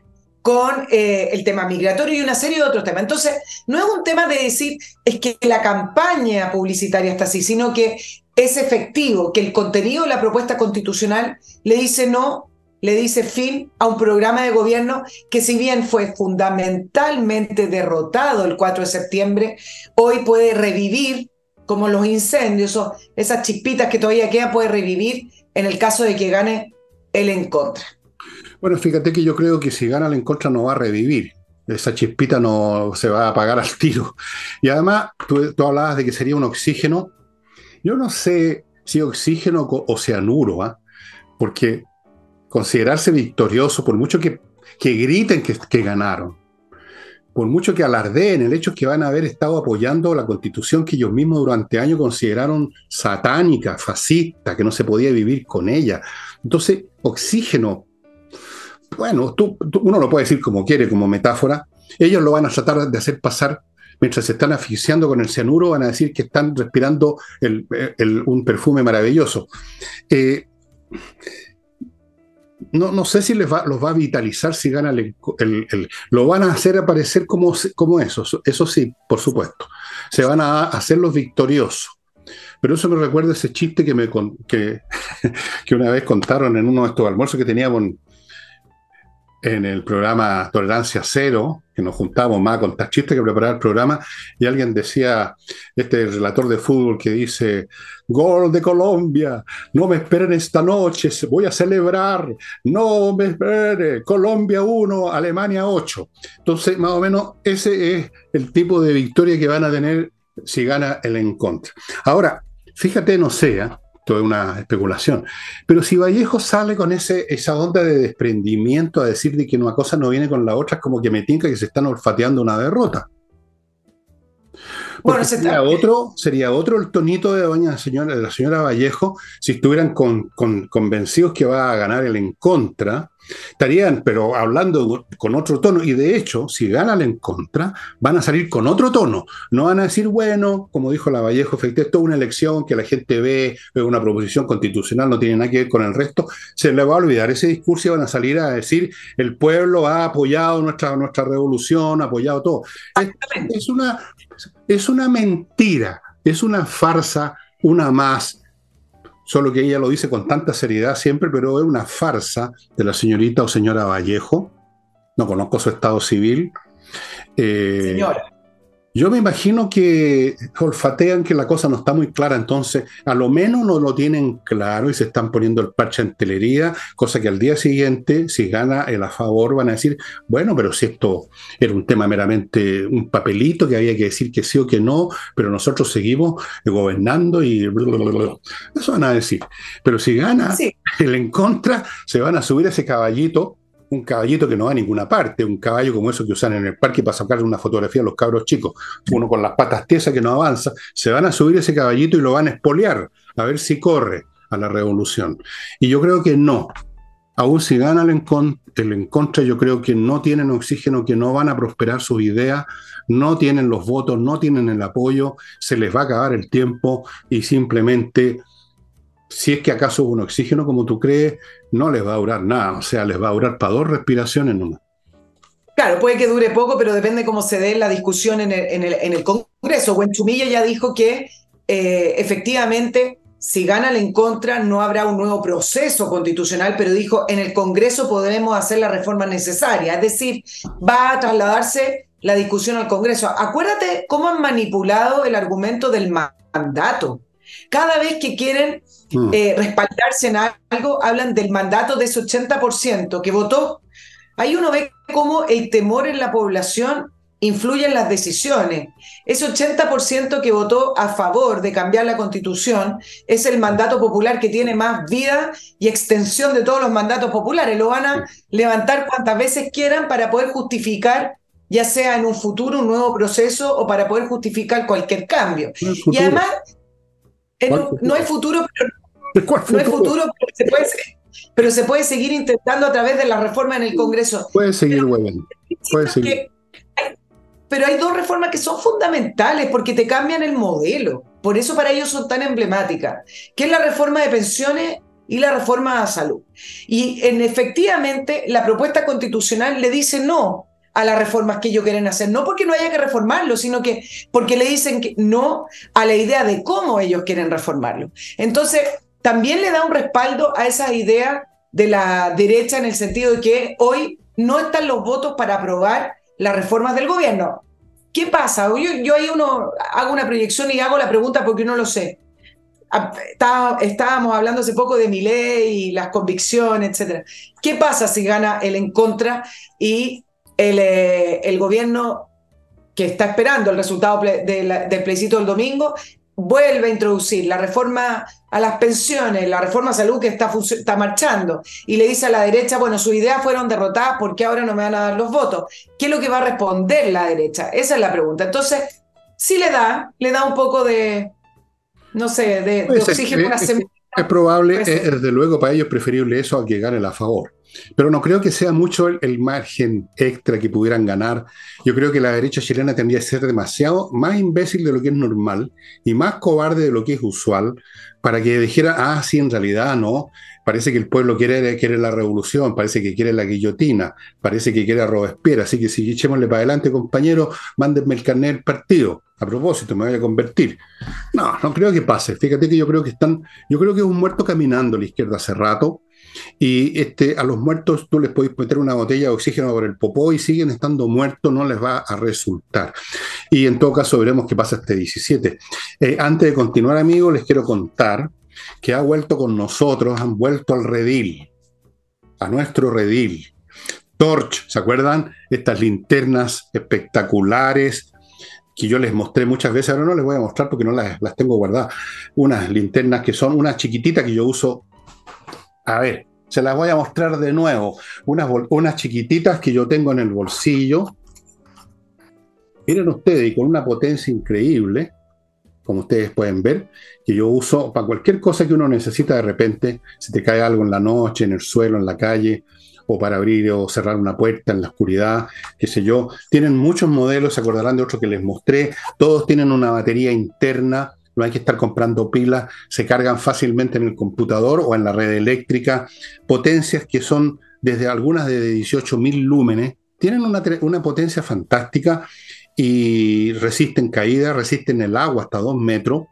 con eh, el tema migratorio y una serie de otros temas. Entonces, no es un tema de decir es que la campaña publicitaria está así, sino que es efectivo, que el contenido de la propuesta constitucional le dice no, le dice fin a un programa de gobierno que si bien fue fundamentalmente derrotado el 4 de septiembre, hoy puede revivir como los incendios, esas chispitas que todavía quedan, puede revivir en el caso de que gane el en contra. Bueno, fíjate que yo creo que si gana el en contra no va a revivir. Esa chispita no se va a apagar al tiro. Y además, tú, hablabas de que sería un oxígeno. Yo no sé si oxígeno o cianuro, ¿ah? porque considerarse victorioso, por mucho que, que griten que, ganaron, por mucho que alardeen, el hecho que van a haber estado apoyando la constitución que ellos mismos durante años consideraron satánica, fascista, que no se podía vivir con ella. Entonces, oxígeno, bueno, tú, uno lo puede decir como quiere, como metáfora, ellos lo van a tratar de hacer pasar mientras se están asfixiando con el cianuro, van a decir que están respirando un perfume maravilloso. Eh, no, no sé si les va, los va a vitalizar si gana el, Lo van a hacer aparecer como, como eso, eso sí, por supuesto. Se van a hacer los victoriosos. Pero eso me recuerda ese chiste que, me, que, que una vez contaron en uno de estos almuerzos que teníamos en el programa Tolerancia Cero, que nos juntamos más con chistes que preparar el programa, y alguien decía, este relator de fútbol que dice, gol de Colombia, no me esperen esta noche, voy a celebrar, no me esperen, Colombia 1, Alemania 8. Entonces, más o menos, ese es el tipo de victoria que van a tener si gana el en contra. Ahora, fíjate, no sea, esto es una especulación. Pero si Vallejo sale con ese, esa onda de desprendimiento a decir de que una cosa no viene con la otra, es como que me tinca que se están olfateando una derrota. bueno, sería, otro, sería otro el tonito de doña señora, de la señora Vallejo si estuvieran convencidos que va a ganar el en contra Estarían, pero hablando con otro tono, y de hecho, si ganan en contra, van a salir con otro tono. No van a decir, bueno, como dijo la Vallejo, efectivamente, esto es una elección que la gente ve, es una proposición constitucional, no tiene nada que ver con el resto. Se le va a olvidar ese discurso y van a salir a decir, el pueblo ha apoyado nuestra, nuestra revolución, ha apoyado todo. es una, es una mentira, es una farsa, una más solo que ella lo dice con tanta seriedad siempre, pero es una farsa de la señorita o señora Vallejo. No conozco su estado civil. Eh, Señora. Yo me imagino que olfatean que la cosa no está muy clara, entonces a lo menos no lo tienen claro y se están poniendo el parche en telería, cosa que al día siguiente, si gana el a favor, van a decir, bueno, pero si esto era un tema meramente un papelito que había que decir que sí o que no, pero nosotros seguimos gobernando y eso van a decir. Pero si gana el en contra, se van a subir ese caballito un caballito que no va a ninguna parte, un caballo como eso que usan en el parque para sacar una fotografía a los cabros chicos, uno con las patas tiesas que no avanza, se van a subir ese caballito y lo van a espolear, a ver si corre a la revolución. Y yo creo que no. Aún si gana el en, el en contra, yo creo que no tienen oxígeno, que no van a prosperar sus ideas, no tienen los votos, no tienen el apoyo, se les va a acabar el tiempo y simplemente si es que acaso un oxígeno como tú crees, no les va a durar nada, o sea, les va a durar para dos respiraciones nomás. Claro, puede que dure poco, pero depende cómo se dé la discusión en el, en el, Congreso. Buenchumilla ya dijo que eh, efectivamente, si gana el en contra, no habrá un nuevo proceso constitucional, pero dijo, en el Congreso podremos hacer la reforma necesaria, es decir, va a trasladarse la discusión al Congreso. Acuérdate cómo han manipulado el argumento del mandato. Cada vez que quieren mm. eh, respaldarse en algo, hablan del mandato de ese 80% que votó. Ahí uno ve cómo el temor en la población influye en las decisiones. Ese 80% que votó a favor de cambiar la constitución es el mandato popular que tiene más vida y extensión de todos los mandatos populares. Lo van a levantar cuantas veces quieran para poder justificar ya sea en un futuro un nuevo proceso o para poder justificar cualquier cambio. y además, no hay futuro, pero, no hay futuro, pero se, puede, pero se puede seguir intentando a través de la reforma en el Congreso. Puede seguir, Puede seguir. pero hay dos reformas que son fundamentales porque te cambian el modelo. Por eso para ellos son tan emblemáticas, que es la reforma de pensiones y la reforma a salud. Y en, efectivamente la propuesta constitucional le dice no a las reformas que ellos quieren hacer. No porque no haya que reformarlo, sino que porque le dicen que no a la idea de cómo ellos quieren reformarlo. Entonces, también le da un respaldo a esa idea de la derecha en el sentido de que hoy no están los votos para aprobar las reformas del gobierno. ¿Qué pasa? Yo, yo ahí uno hago una proyección y hago la pregunta porque no lo sé. Ah, estábamos hablando hace poco de mi ley y las convicciones, etc. ¿Qué pasa si gana el en contra y eh, el, gobierno que está esperando el resultado del plebiscito del domingo vuelve a introducir la reforma a las pensiones, la reforma a salud que está, está marchando, y le dice a la derecha, bueno, sus ideas fueron derrotadas, ¿por qué ahora no me van a dar los votos? ¿Qué es lo que va a responder la derecha? Esa es la pregunta. Entonces, sí le da, le da un poco de, no sé, de, oxígeno. Es, es, probable, desde luego para ellos preferible eso a que gane a favor. Pero no creo que sea mucho el, margen extra que pudieran ganar. Yo creo que la derecha chilena tendría que ser demasiado más imbécil de lo que es normal y más cobarde de lo que es usual para que dijera, ah, sí, en realidad no. Parece que el pueblo quiere, quiere la revolución, parece que quiere la guillotina, parece que quiere a Robespierre. Así que si echémosle para adelante, compañeros, mándenme el carnet del partido. A propósito, me voy a convertir. No, no creo que pase. Fíjate que yo creo que están, yo creo que es un muerto caminando a la izquierda hace rato y este, a los muertos tú les podéis meter una botella de oxígeno por el popó y siguen estando muertos, no les va a resultar. Y en todo caso veremos qué pasa este 17. Eh, antes de continuar, amigos, les quiero contar que ha vuelto con nosotros, han vuelto al redil, a nuestro redil. Torch, ¿se acuerdan? Estas linternas espectaculares que yo les mostré muchas veces, ahora no les voy a mostrar porque no las, las tengo guardadas. Unas linternas que son una chiquitita que yo uso a ver, se las voy a mostrar de nuevo. Unas, unas chiquititas que yo tengo en el bolsillo. Miren ustedes, y con una potencia increíble, como ustedes pueden ver, que yo uso para cualquier cosa que uno necesita de repente, si te cae algo en la noche, en el suelo, en la calle, o para abrir o cerrar una puerta en la oscuridad, qué sé yo. Tienen muchos modelos, se acordarán de otros que les mostré, todos tienen una batería interna no hay que estar comprando pilas, se cargan fácilmente en el computador o en la red eléctrica, potencias que son desde algunas de 18.000 lúmenes, tienen una, una, potencia fantástica y resisten caída, resisten el agua hasta 2 metros.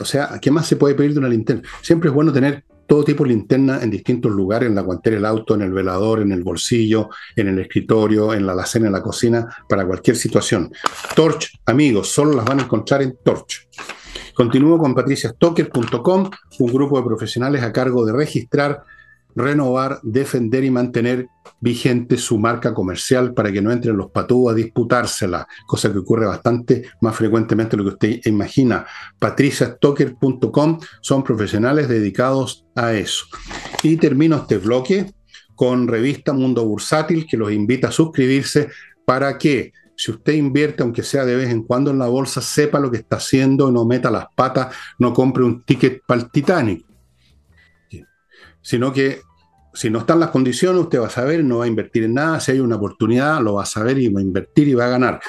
O sea, ¿qué más se puede pedir de una linterna? Siempre es bueno tener todo tipo de linterna en distintos lugares, en la guantera del auto, en el velador, en el bolsillo, en el escritorio, en la alacena, en la cocina, para cualquier situación. Torch, amigos, solo las van a encontrar en Torch. Continúo con patriciastocker.com, un grupo de profesionales a cargo de registrar renovar, defender y mantener vigente su marca comercial para que no entren los patúos a disputársela, cosa que ocurre bastante más frecuentemente de lo que usted imagina. patriciastocker.com son profesionales dedicados a eso. Y termino este bloque con revista Mundo Bursátil que los invita a suscribirse para que si usted invierte, aunque sea de vez en cuando en la bolsa, sepa lo que está haciendo, no meta las patas, no compre un ticket para el Titanic sino que si no están las condiciones, usted va a saber, no va a invertir en nada, si hay una oportunidad, lo va a saber y va a invertir y va a ganar.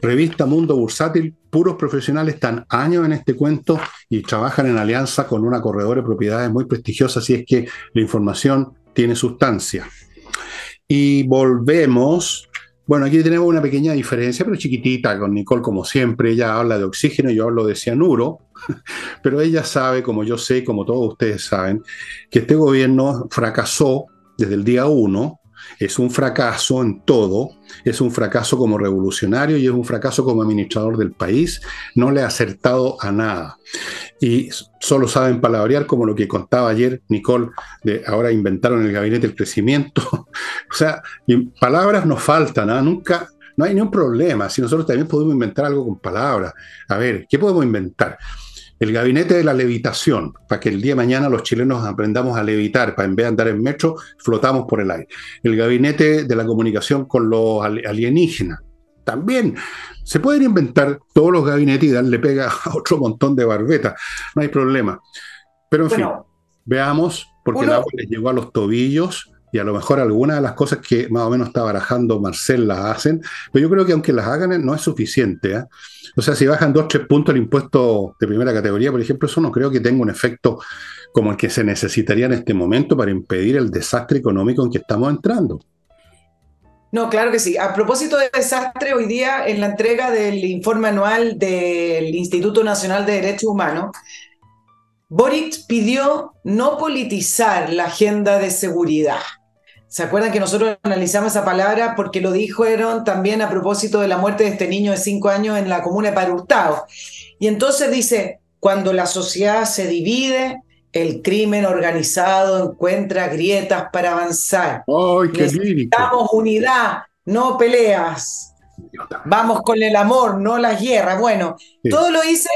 Revista Mundo Bursátil, puros profesionales, están años en este cuento y trabajan en alianza con una corredora de propiedades muy prestigiosa, así es que la información tiene sustancia. Y volvemos. Bueno, aquí tenemos una pequeña diferencia, pero chiquitita, con Nicole como siempre. Ella habla de oxígeno, yo hablo de cianuro. Pero ella sabe, como yo sé, como todos ustedes saben, que este gobierno fracasó desde el día uno es un fracaso en todo, es un fracaso como revolucionario y es un fracaso como administrador del país, no le ha acertado a nada. Y solo saben palabrear como lo que contaba ayer Nicole, de ahora inventaron el gabinete del crecimiento. o sea, palabras nos faltan, ¿ah? nunca, no hay ningún problema, si nosotros también podemos inventar algo con palabras. A ver, ¿qué podemos inventar? El gabinete de la levitación, para que el día de mañana los chilenos aprendamos a levitar, para en vez de andar en metro, flotamos por el aire. El gabinete de la comunicación con los alienígenas. También se pueden inventar todos los gabinetes y darle pega a otro montón de barbetas. No hay problema. Pero en fin, veamos, porque el agua les llegó a los tobillos y a lo mejor algunas de las cosas que más o menos está barajando Marcel las hacen, pero yo creo que aunque las hagan no es suficiente. ¿eh? O sea, si bajan dos o tres puntos el impuesto de primera categoría, por ejemplo, eso no creo que tenga un efecto como el que se necesitaría en este momento para impedir el desastre económico en que estamos entrando. No, claro que sí. A propósito de desastre, hoy día en la entrega del informe anual del Instituto Nacional de Derechos Humanos, Boric pidió no politizar la agenda de seguridad. ¿Se acuerdan que nosotros analizamos esa palabra porque lo dijeron también a propósito de la muerte de este niño de cinco años en la comuna de Parurtao? Y entonces dice, cuando la sociedad se divide, el crimen organizado encuentra grietas para avanzar. ¡Ay, qué Necesitamos unidad, no peleas. Vamos con el amor, no la guerra. Bueno, todo lo hice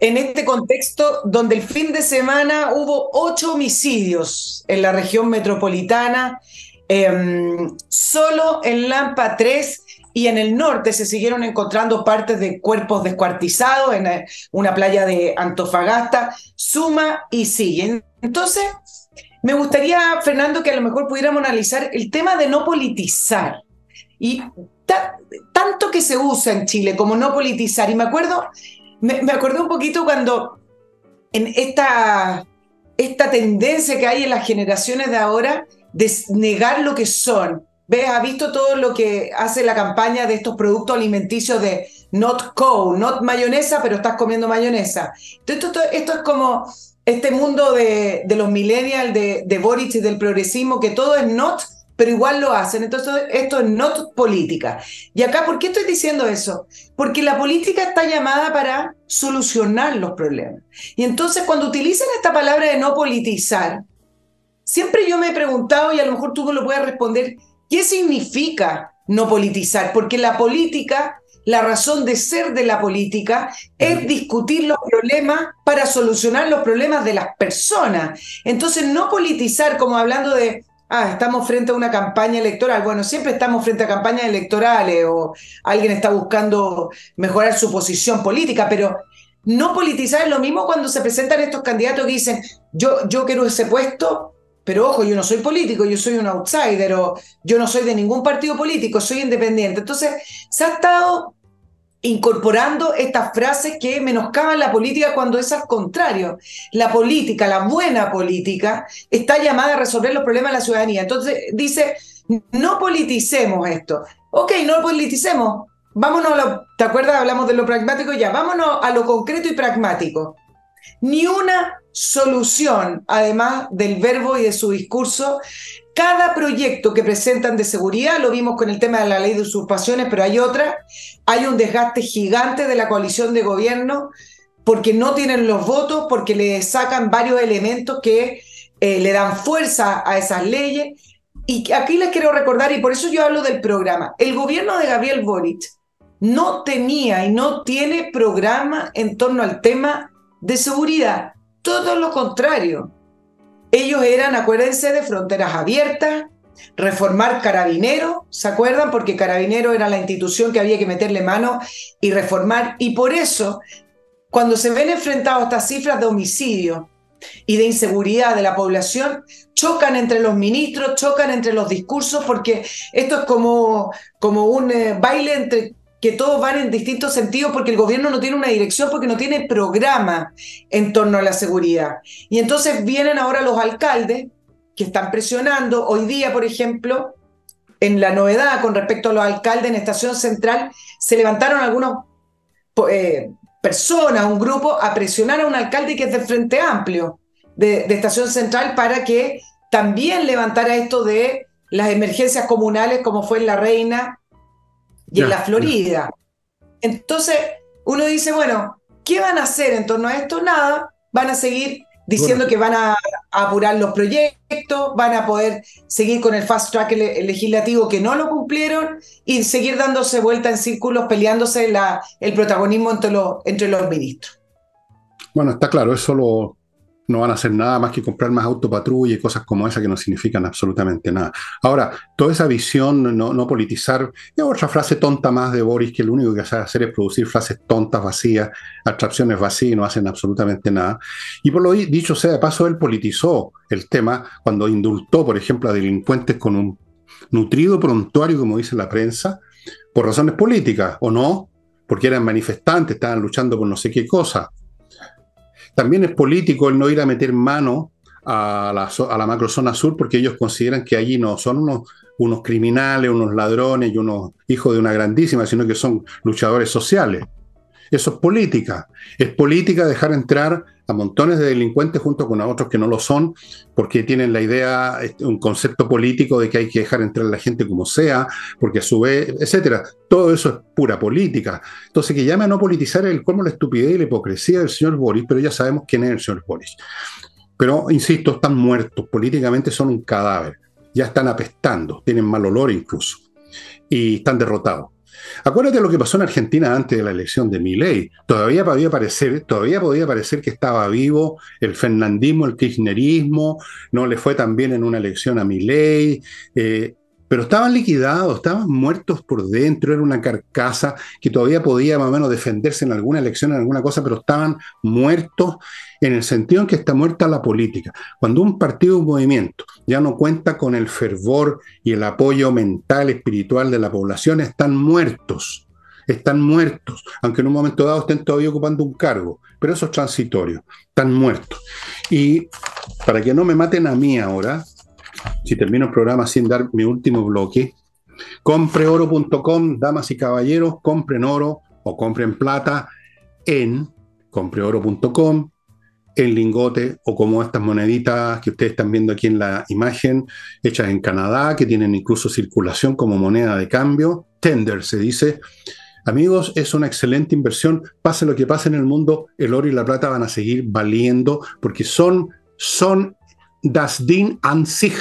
en este contexto donde el fin de semana hubo ocho homicidios en la región metropolitana, em, solo en Lampa 3 y en el norte se siguieron encontrando partes de cuerpos descuartizados en eh, una playa de Antofagasta, suma y sigue. Entonces, me gustaría, Fernando, que a lo mejor pudiéramos analizar el tema de no politizar. Y tanto que se usa en Chile como no politizar. Y me acuerdo me, acordé un poquito cuando en esta, esta tendencia que hay en las generaciones de ahora de negar lo que son. ¿Ves? ¿Has visto todo lo que hace la campaña de estos productos alimenticios de not co, not mayonesa, pero estás comiendo mayonesa? Entonces, esto, esto es como este mundo de, de los millennials, de, de Boris y del progresismo, que todo es not, pero igual lo hacen. Entonces, esto es no política. Y acá, ¿por qué estoy diciendo eso? Porque la política está llamada para solucionar los problemas. Y entonces, cuando utilizan esta palabra de no politizar, siempre yo me he preguntado, y a lo mejor tú me lo puedes responder, ¿qué significa no politizar? Porque la política la razón de ser de la política es discutir los problemas para solucionar los problemas de las personas. Entonces, no politizar como hablando de ah, estamos frente a una campaña electoral. Bueno, siempre estamos frente a campañas electorales o alguien está buscando mejorar su posición política, pero no politizar es lo mismo cuando se presentan estos candidatos que dicen, yo, yo quiero ese puesto, pero ojo, yo no soy político, yo soy un outsider o yo no soy de ningún partido político, soy independiente. Entonces, se ha estado incorporando estas frases que menoscaban la política cuando es al contrario. La política, la buena política, está llamada a resolver los problemas de la ciudadanía. Entonces dice, no politicemos esto. Ok, no politicemos. Vámonos a lo, ¿te acuerdas? Hablamos de lo pragmático ya. Vámonos a lo concreto y pragmático. Ni una solución, además del verbo y de su discurso, cada proyecto que presentan de seguridad, lo vimos con el tema de la ley de usurpaciones, pero hay otra, hay un desgaste gigante de la coalición de gobierno porque no tienen los votos, porque le sacan varios elementos que eh, le dan fuerza a esas leyes. Y aquí les quiero recordar, y por eso yo hablo del programa, el gobierno de Gabriel Boric no tenía y no tiene programa en torno al tema de seguridad, todo lo contrario ellos eran, acuérdense, de fronteras abiertas, reformar Carabinero, ¿se acuerdan? Porque Carabinero era la institución que había que meterle mano y reformar. Y por eso, cuando se ven enfrentados estas cifras de homicidio y de inseguridad de la población, chocan entre los ministros, chocan entre los discursos, porque esto es como, como un eh, baile entre que todos van en distintos sentidos porque el gobierno no tiene una dirección, porque no tiene programa en torno a la seguridad. Y entonces vienen ahora los alcaldes que están presionando. Hoy día, por ejemplo, en la novedad con respecto a los alcaldes en Estación Central, se levantaron algunas eh, personas, un grupo, a presionar a un alcalde que es del Frente Amplio de, de Estación Central para que también levantara esto de las emergencias comunales como fue en La Reina y en la Florida. Entonces, uno dice, bueno, ¿qué van a hacer en torno a esto? Nada, van a seguir diciendo que van a, apurar los proyectos, van a poder seguir con el fast track legislativo que no lo cumplieron y seguir dándose vuelta en círculos, peleándose la, el protagonismo entre los, entre los ministros. Bueno, está claro, eso lo, no van a hacer nada más que comprar más autopatrulla y cosas como esa que no significan absolutamente nada. Ahora, toda esa visión, no, no politizar, es otra frase tonta más de Boris, que lo único que sabe hacer es producir frases tontas, vacías, abstracciones vacías y no hacen absolutamente nada. Y por lo dicho sea de paso, él politizó el tema cuando indultó, por ejemplo, a delincuentes con un nutrido prontuario, como dice la prensa, por razones políticas, ¿o no? Porque eran manifestantes, estaban luchando por no sé qué cosa también es político el no ir a meter mano a la, macrozona sur porque ellos consideran que allí no son unos, unos criminales, unos ladrones y unos hijos de una grandísima, sino que son luchadores sociales. Eso es política. Es política dejar entrar a montones de delincuentes junto con a otros que no lo son, porque tienen la idea, este, un concepto político de que hay que dejar entrar a la gente como sea, porque a su vez, etcétera. Todo eso es pura política. Entonces, que llame a no politizar el cómo la estupidez y la hipocresía del señor Boris, pero ya sabemos quién es el señor Boris. Pero, insisto, están muertos, políticamente son un cadáver, ya están apestando, tienen mal olor incluso, y están derrotados. Acuérdate lo que pasó en Argentina antes de la elección de Milei. Todavía podía parecer, todavía podía parecer que estaba vivo el fernandismo, el kirchnerismo, no le fue tan bien en una elección a Milei. Eh, pero estaban liquidados, estaban muertos por dentro, era una carcasa que todavía podía más o menos defenderse en alguna elección, en alguna cosa, pero estaban muertos en el sentido en que está muerta la política. Cuando un partido, un movimiento, ya no cuenta con el fervor y el apoyo mental, espiritual de la población, están muertos. Están muertos, aunque en un momento dado estén todavía ocupando un cargo, pero eso es transitorio, están muertos. Y para que no me maten a mí ahora, si termino el programa sin dar mi último bloque, compreoro.com, damas y caballeros, compren oro o compren plata en compreoro.com, en lingote o como estas moneditas que ustedes están viendo aquí en la imagen, hechas en Canadá, que tienen incluso circulación como moneda de cambio. Tender se dice. Amigos, es una excelente inversión. Pase lo que pase en el mundo, el oro y la plata van a seguir valiendo porque son, son das Ding an sich,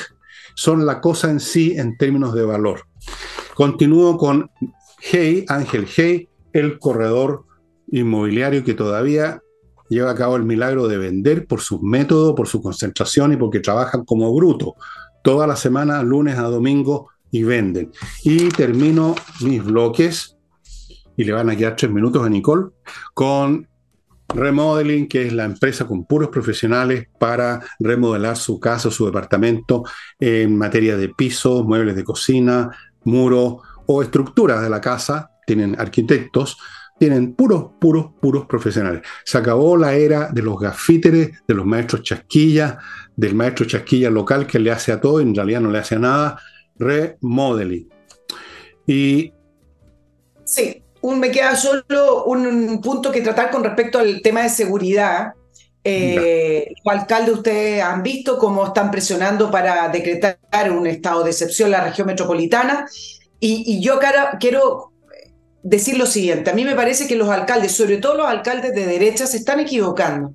son la cosa en sí en términos de valor. Continúo con Hey, Ángel Hey, el corredor inmobiliario que todavía lleva a cabo el milagro de vender por sus métodos, por su concentración y porque trabajan como bruto. Toda la semana, lunes a domingo, y venden. Y termino mis bloques, y le van a quedar tres minutos a Nicole, con Remodeling, que es la empresa con puros profesionales para remodelar su casa, su departamento en materia de pisos, muebles de cocina, muros o estructuras de la casa. Tienen arquitectos, tienen puros, puros, puros profesionales. Se acabó la era de los gafíteres, de los maestros chasquillas, del maestro chasquilla local que le hace a todo y en realidad no le hace a nada. Remodeling. Y. Sí, me queda solo un punto que tratar con respecto al tema de seguridad. Eh, los alcaldes, ustedes han visto cómo están presionando para decretar un estado de excepción en la región metropolitana. Y, yo quiero decir lo siguiente, a mí me parece que los alcaldes, sobre todo los alcaldes de derecha, se están equivocando.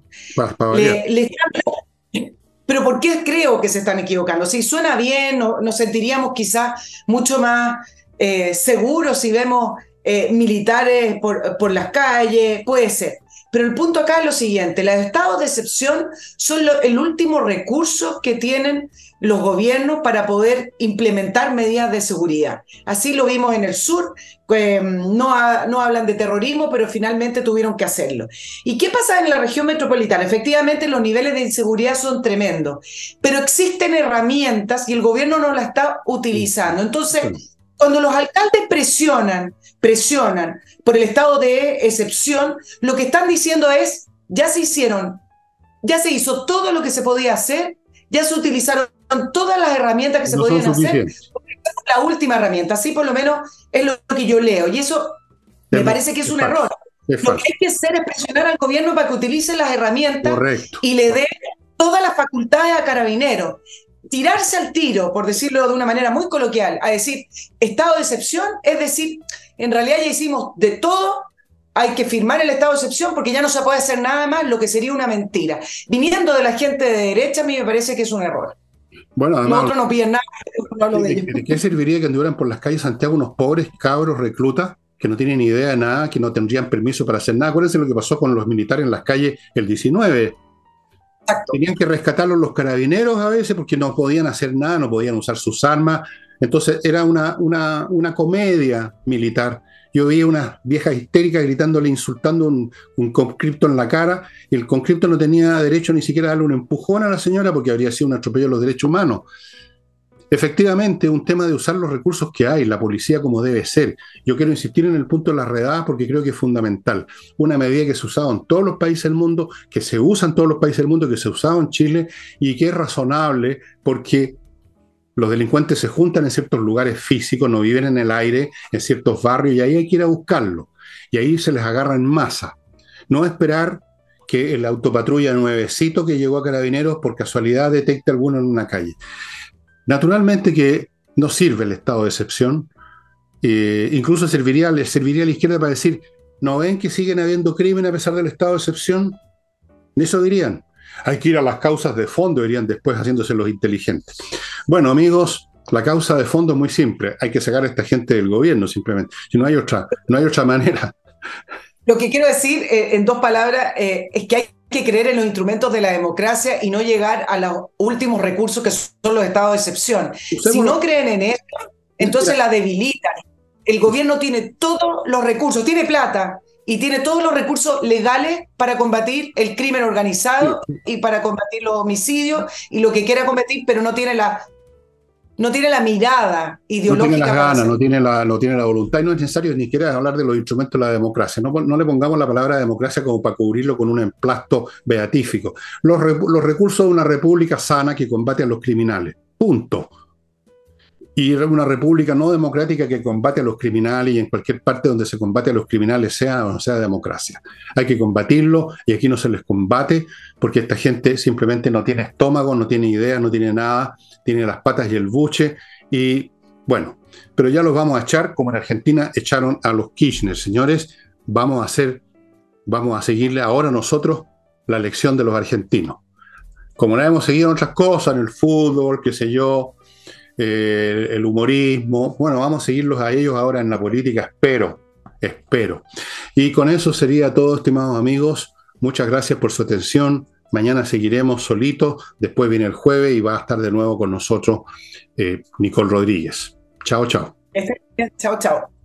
pero ¿por qué creo que se están equivocando? Si suena bien, nos sentiríamos quizás mucho más eh, seguros si vemos eh, militares por, por, las calles, puede ser. Pero el punto acá es lo siguiente, los estados de excepción son el último recurso que tienen los gobiernos para poder implementar medidas de seguridad. Así lo vimos en el sur, mm, no, no hablan de terrorismo, pero finalmente tuvieron que hacerlo. ¿Y qué pasa en la región metropolitana? Efectivamente, los niveles de inseguridad son tremendos, pero existen herramientas y el gobierno no las está utilizando. Entonces, cuando los alcaldes presionan presionan por el estado de excepción, lo que están diciendo es, ya se hicieron, ya se hizo todo lo que se podía hacer, ya se utilizaron todas las herramientas que se podían hacer, la última herramienta, así por lo menos es lo que yo leo, y eso me parece que es, un error. lo que hay que hacer es presionar al gobierno para que utilice las herramientas y le dé todas las facultades a carabineros. Tirarse al tiro, por decirlo de una manera muy coloquial, a decir estado de excepción, es decir, en realidad ya hicimos de todo, hay que firmar el estado de excepción porque ya no se puede hacer nada más, lo que sería una mentira. Viniendo de la gente de derecha, a mí me parece que es un error. Bueno, además, Nosotros no piden nada. de, qué serviría que anduvieran por las calles de Santiago unos pobres cabros reclutas que no tienen ni idea de nada, que no tendrían permiso para hacer nada? Acuérdense lo que pasó con los militares en las calles el 19. Tenían que rescatarlos los carabineros a veces porque no podían hacer nada, no podían usar sus armas. Entonces era una, una, una comedia militar. Yo vi una vieja histérica gritándole, insultando un, un conscripto en la cara, y el conscripto no tenía derecho ni siquiera a darle un empujón a la señora porque habría sido un atropello de los derechos humanos. Efectivamente, un tema de usar los recursos que hay, la policía como debe ser. Yo quiero insistir en el punto de las redadas porque creo que es fundamental. Una medida que se usado en todos los países del mundo, que se usa en todos los países del mundo, que se usado en Chile y que es razonable porque los delincuentes se juntan en ciertos lugares físicos, no viven en el aire, en ciertos barrios, y ahí hay que ir a buscarlo. Y ahí se les agarra en masa. No esperar que el autopatrulla nuevecito que llegó a Carabineros por casualidad detecte alguno en una calle. Naturalmente que no sirve el estado de excepción, eh, incluso serviría, le serviría a la izquierda para decir, ¿no ven que siguen habiendo crimen a pesar del estado de excepción? Eso dirían. Hay que ir a las causas de fondo, dirían después haciéndose los inteligentes. Bueno, amigos, la causa de fondo es muy simple. Hay que sacar a esta gente del gobierno, simplemente. No hay otra, no hay otra manera. Lo que quiero decir eh, en dos palabras eh, es que hay que creer en los instrumentos de la democracia y no llegar a los últimos recursos que son los estados de excepción. si no creen en esto, entonces la debilitan. El gobierno tiene todos los recursos, tiene plata y tiene todos los recursos legales para combatir el crimen organizado y para combatir los homicidios y lo que quiera combatir, pero no tiene la no tiene la mirada ideológica. No tiene las ganas, no tiene la, no tiene la voluntad y no es necesario ni siquiera hablar de los instrumentos de la democracia. No, no le pongamos la palabra democracia como para cubrirlo con un emplasto beatífico. Los, los recursos de una república sana que combate a los criminales. Punto y una república no democrática que combate a los criminales y en cualquier parte donde se combate a los criminales sea o no sea democracia. Hay que combatirlo y aquí no se les combate porque esta gente simplemente no tiene estómago, no tiene idea, no tiene nada, tiene las patas y el buche y bueno, pero ya los vamos a echar como en Argentina echaron a los Kirchner, señores, vamos a hacer, vamos a seguirle ahora nosotros la elección de los argentinos. Como la hemos seguido en otras cosas, en el fútbol, qué sé yo, el humorismo. Bueno, vamos a seguirlos a ellos ahora en la política, espero, espero. Y con eso sería todo, estimados amigos. Muchas gracias por su atención. Mañana seguiremos solitos, después viene el jueves y va a estar de nuevo con nosotros eh, Nicole Rodríguez. Chao, chao. Chao, chao.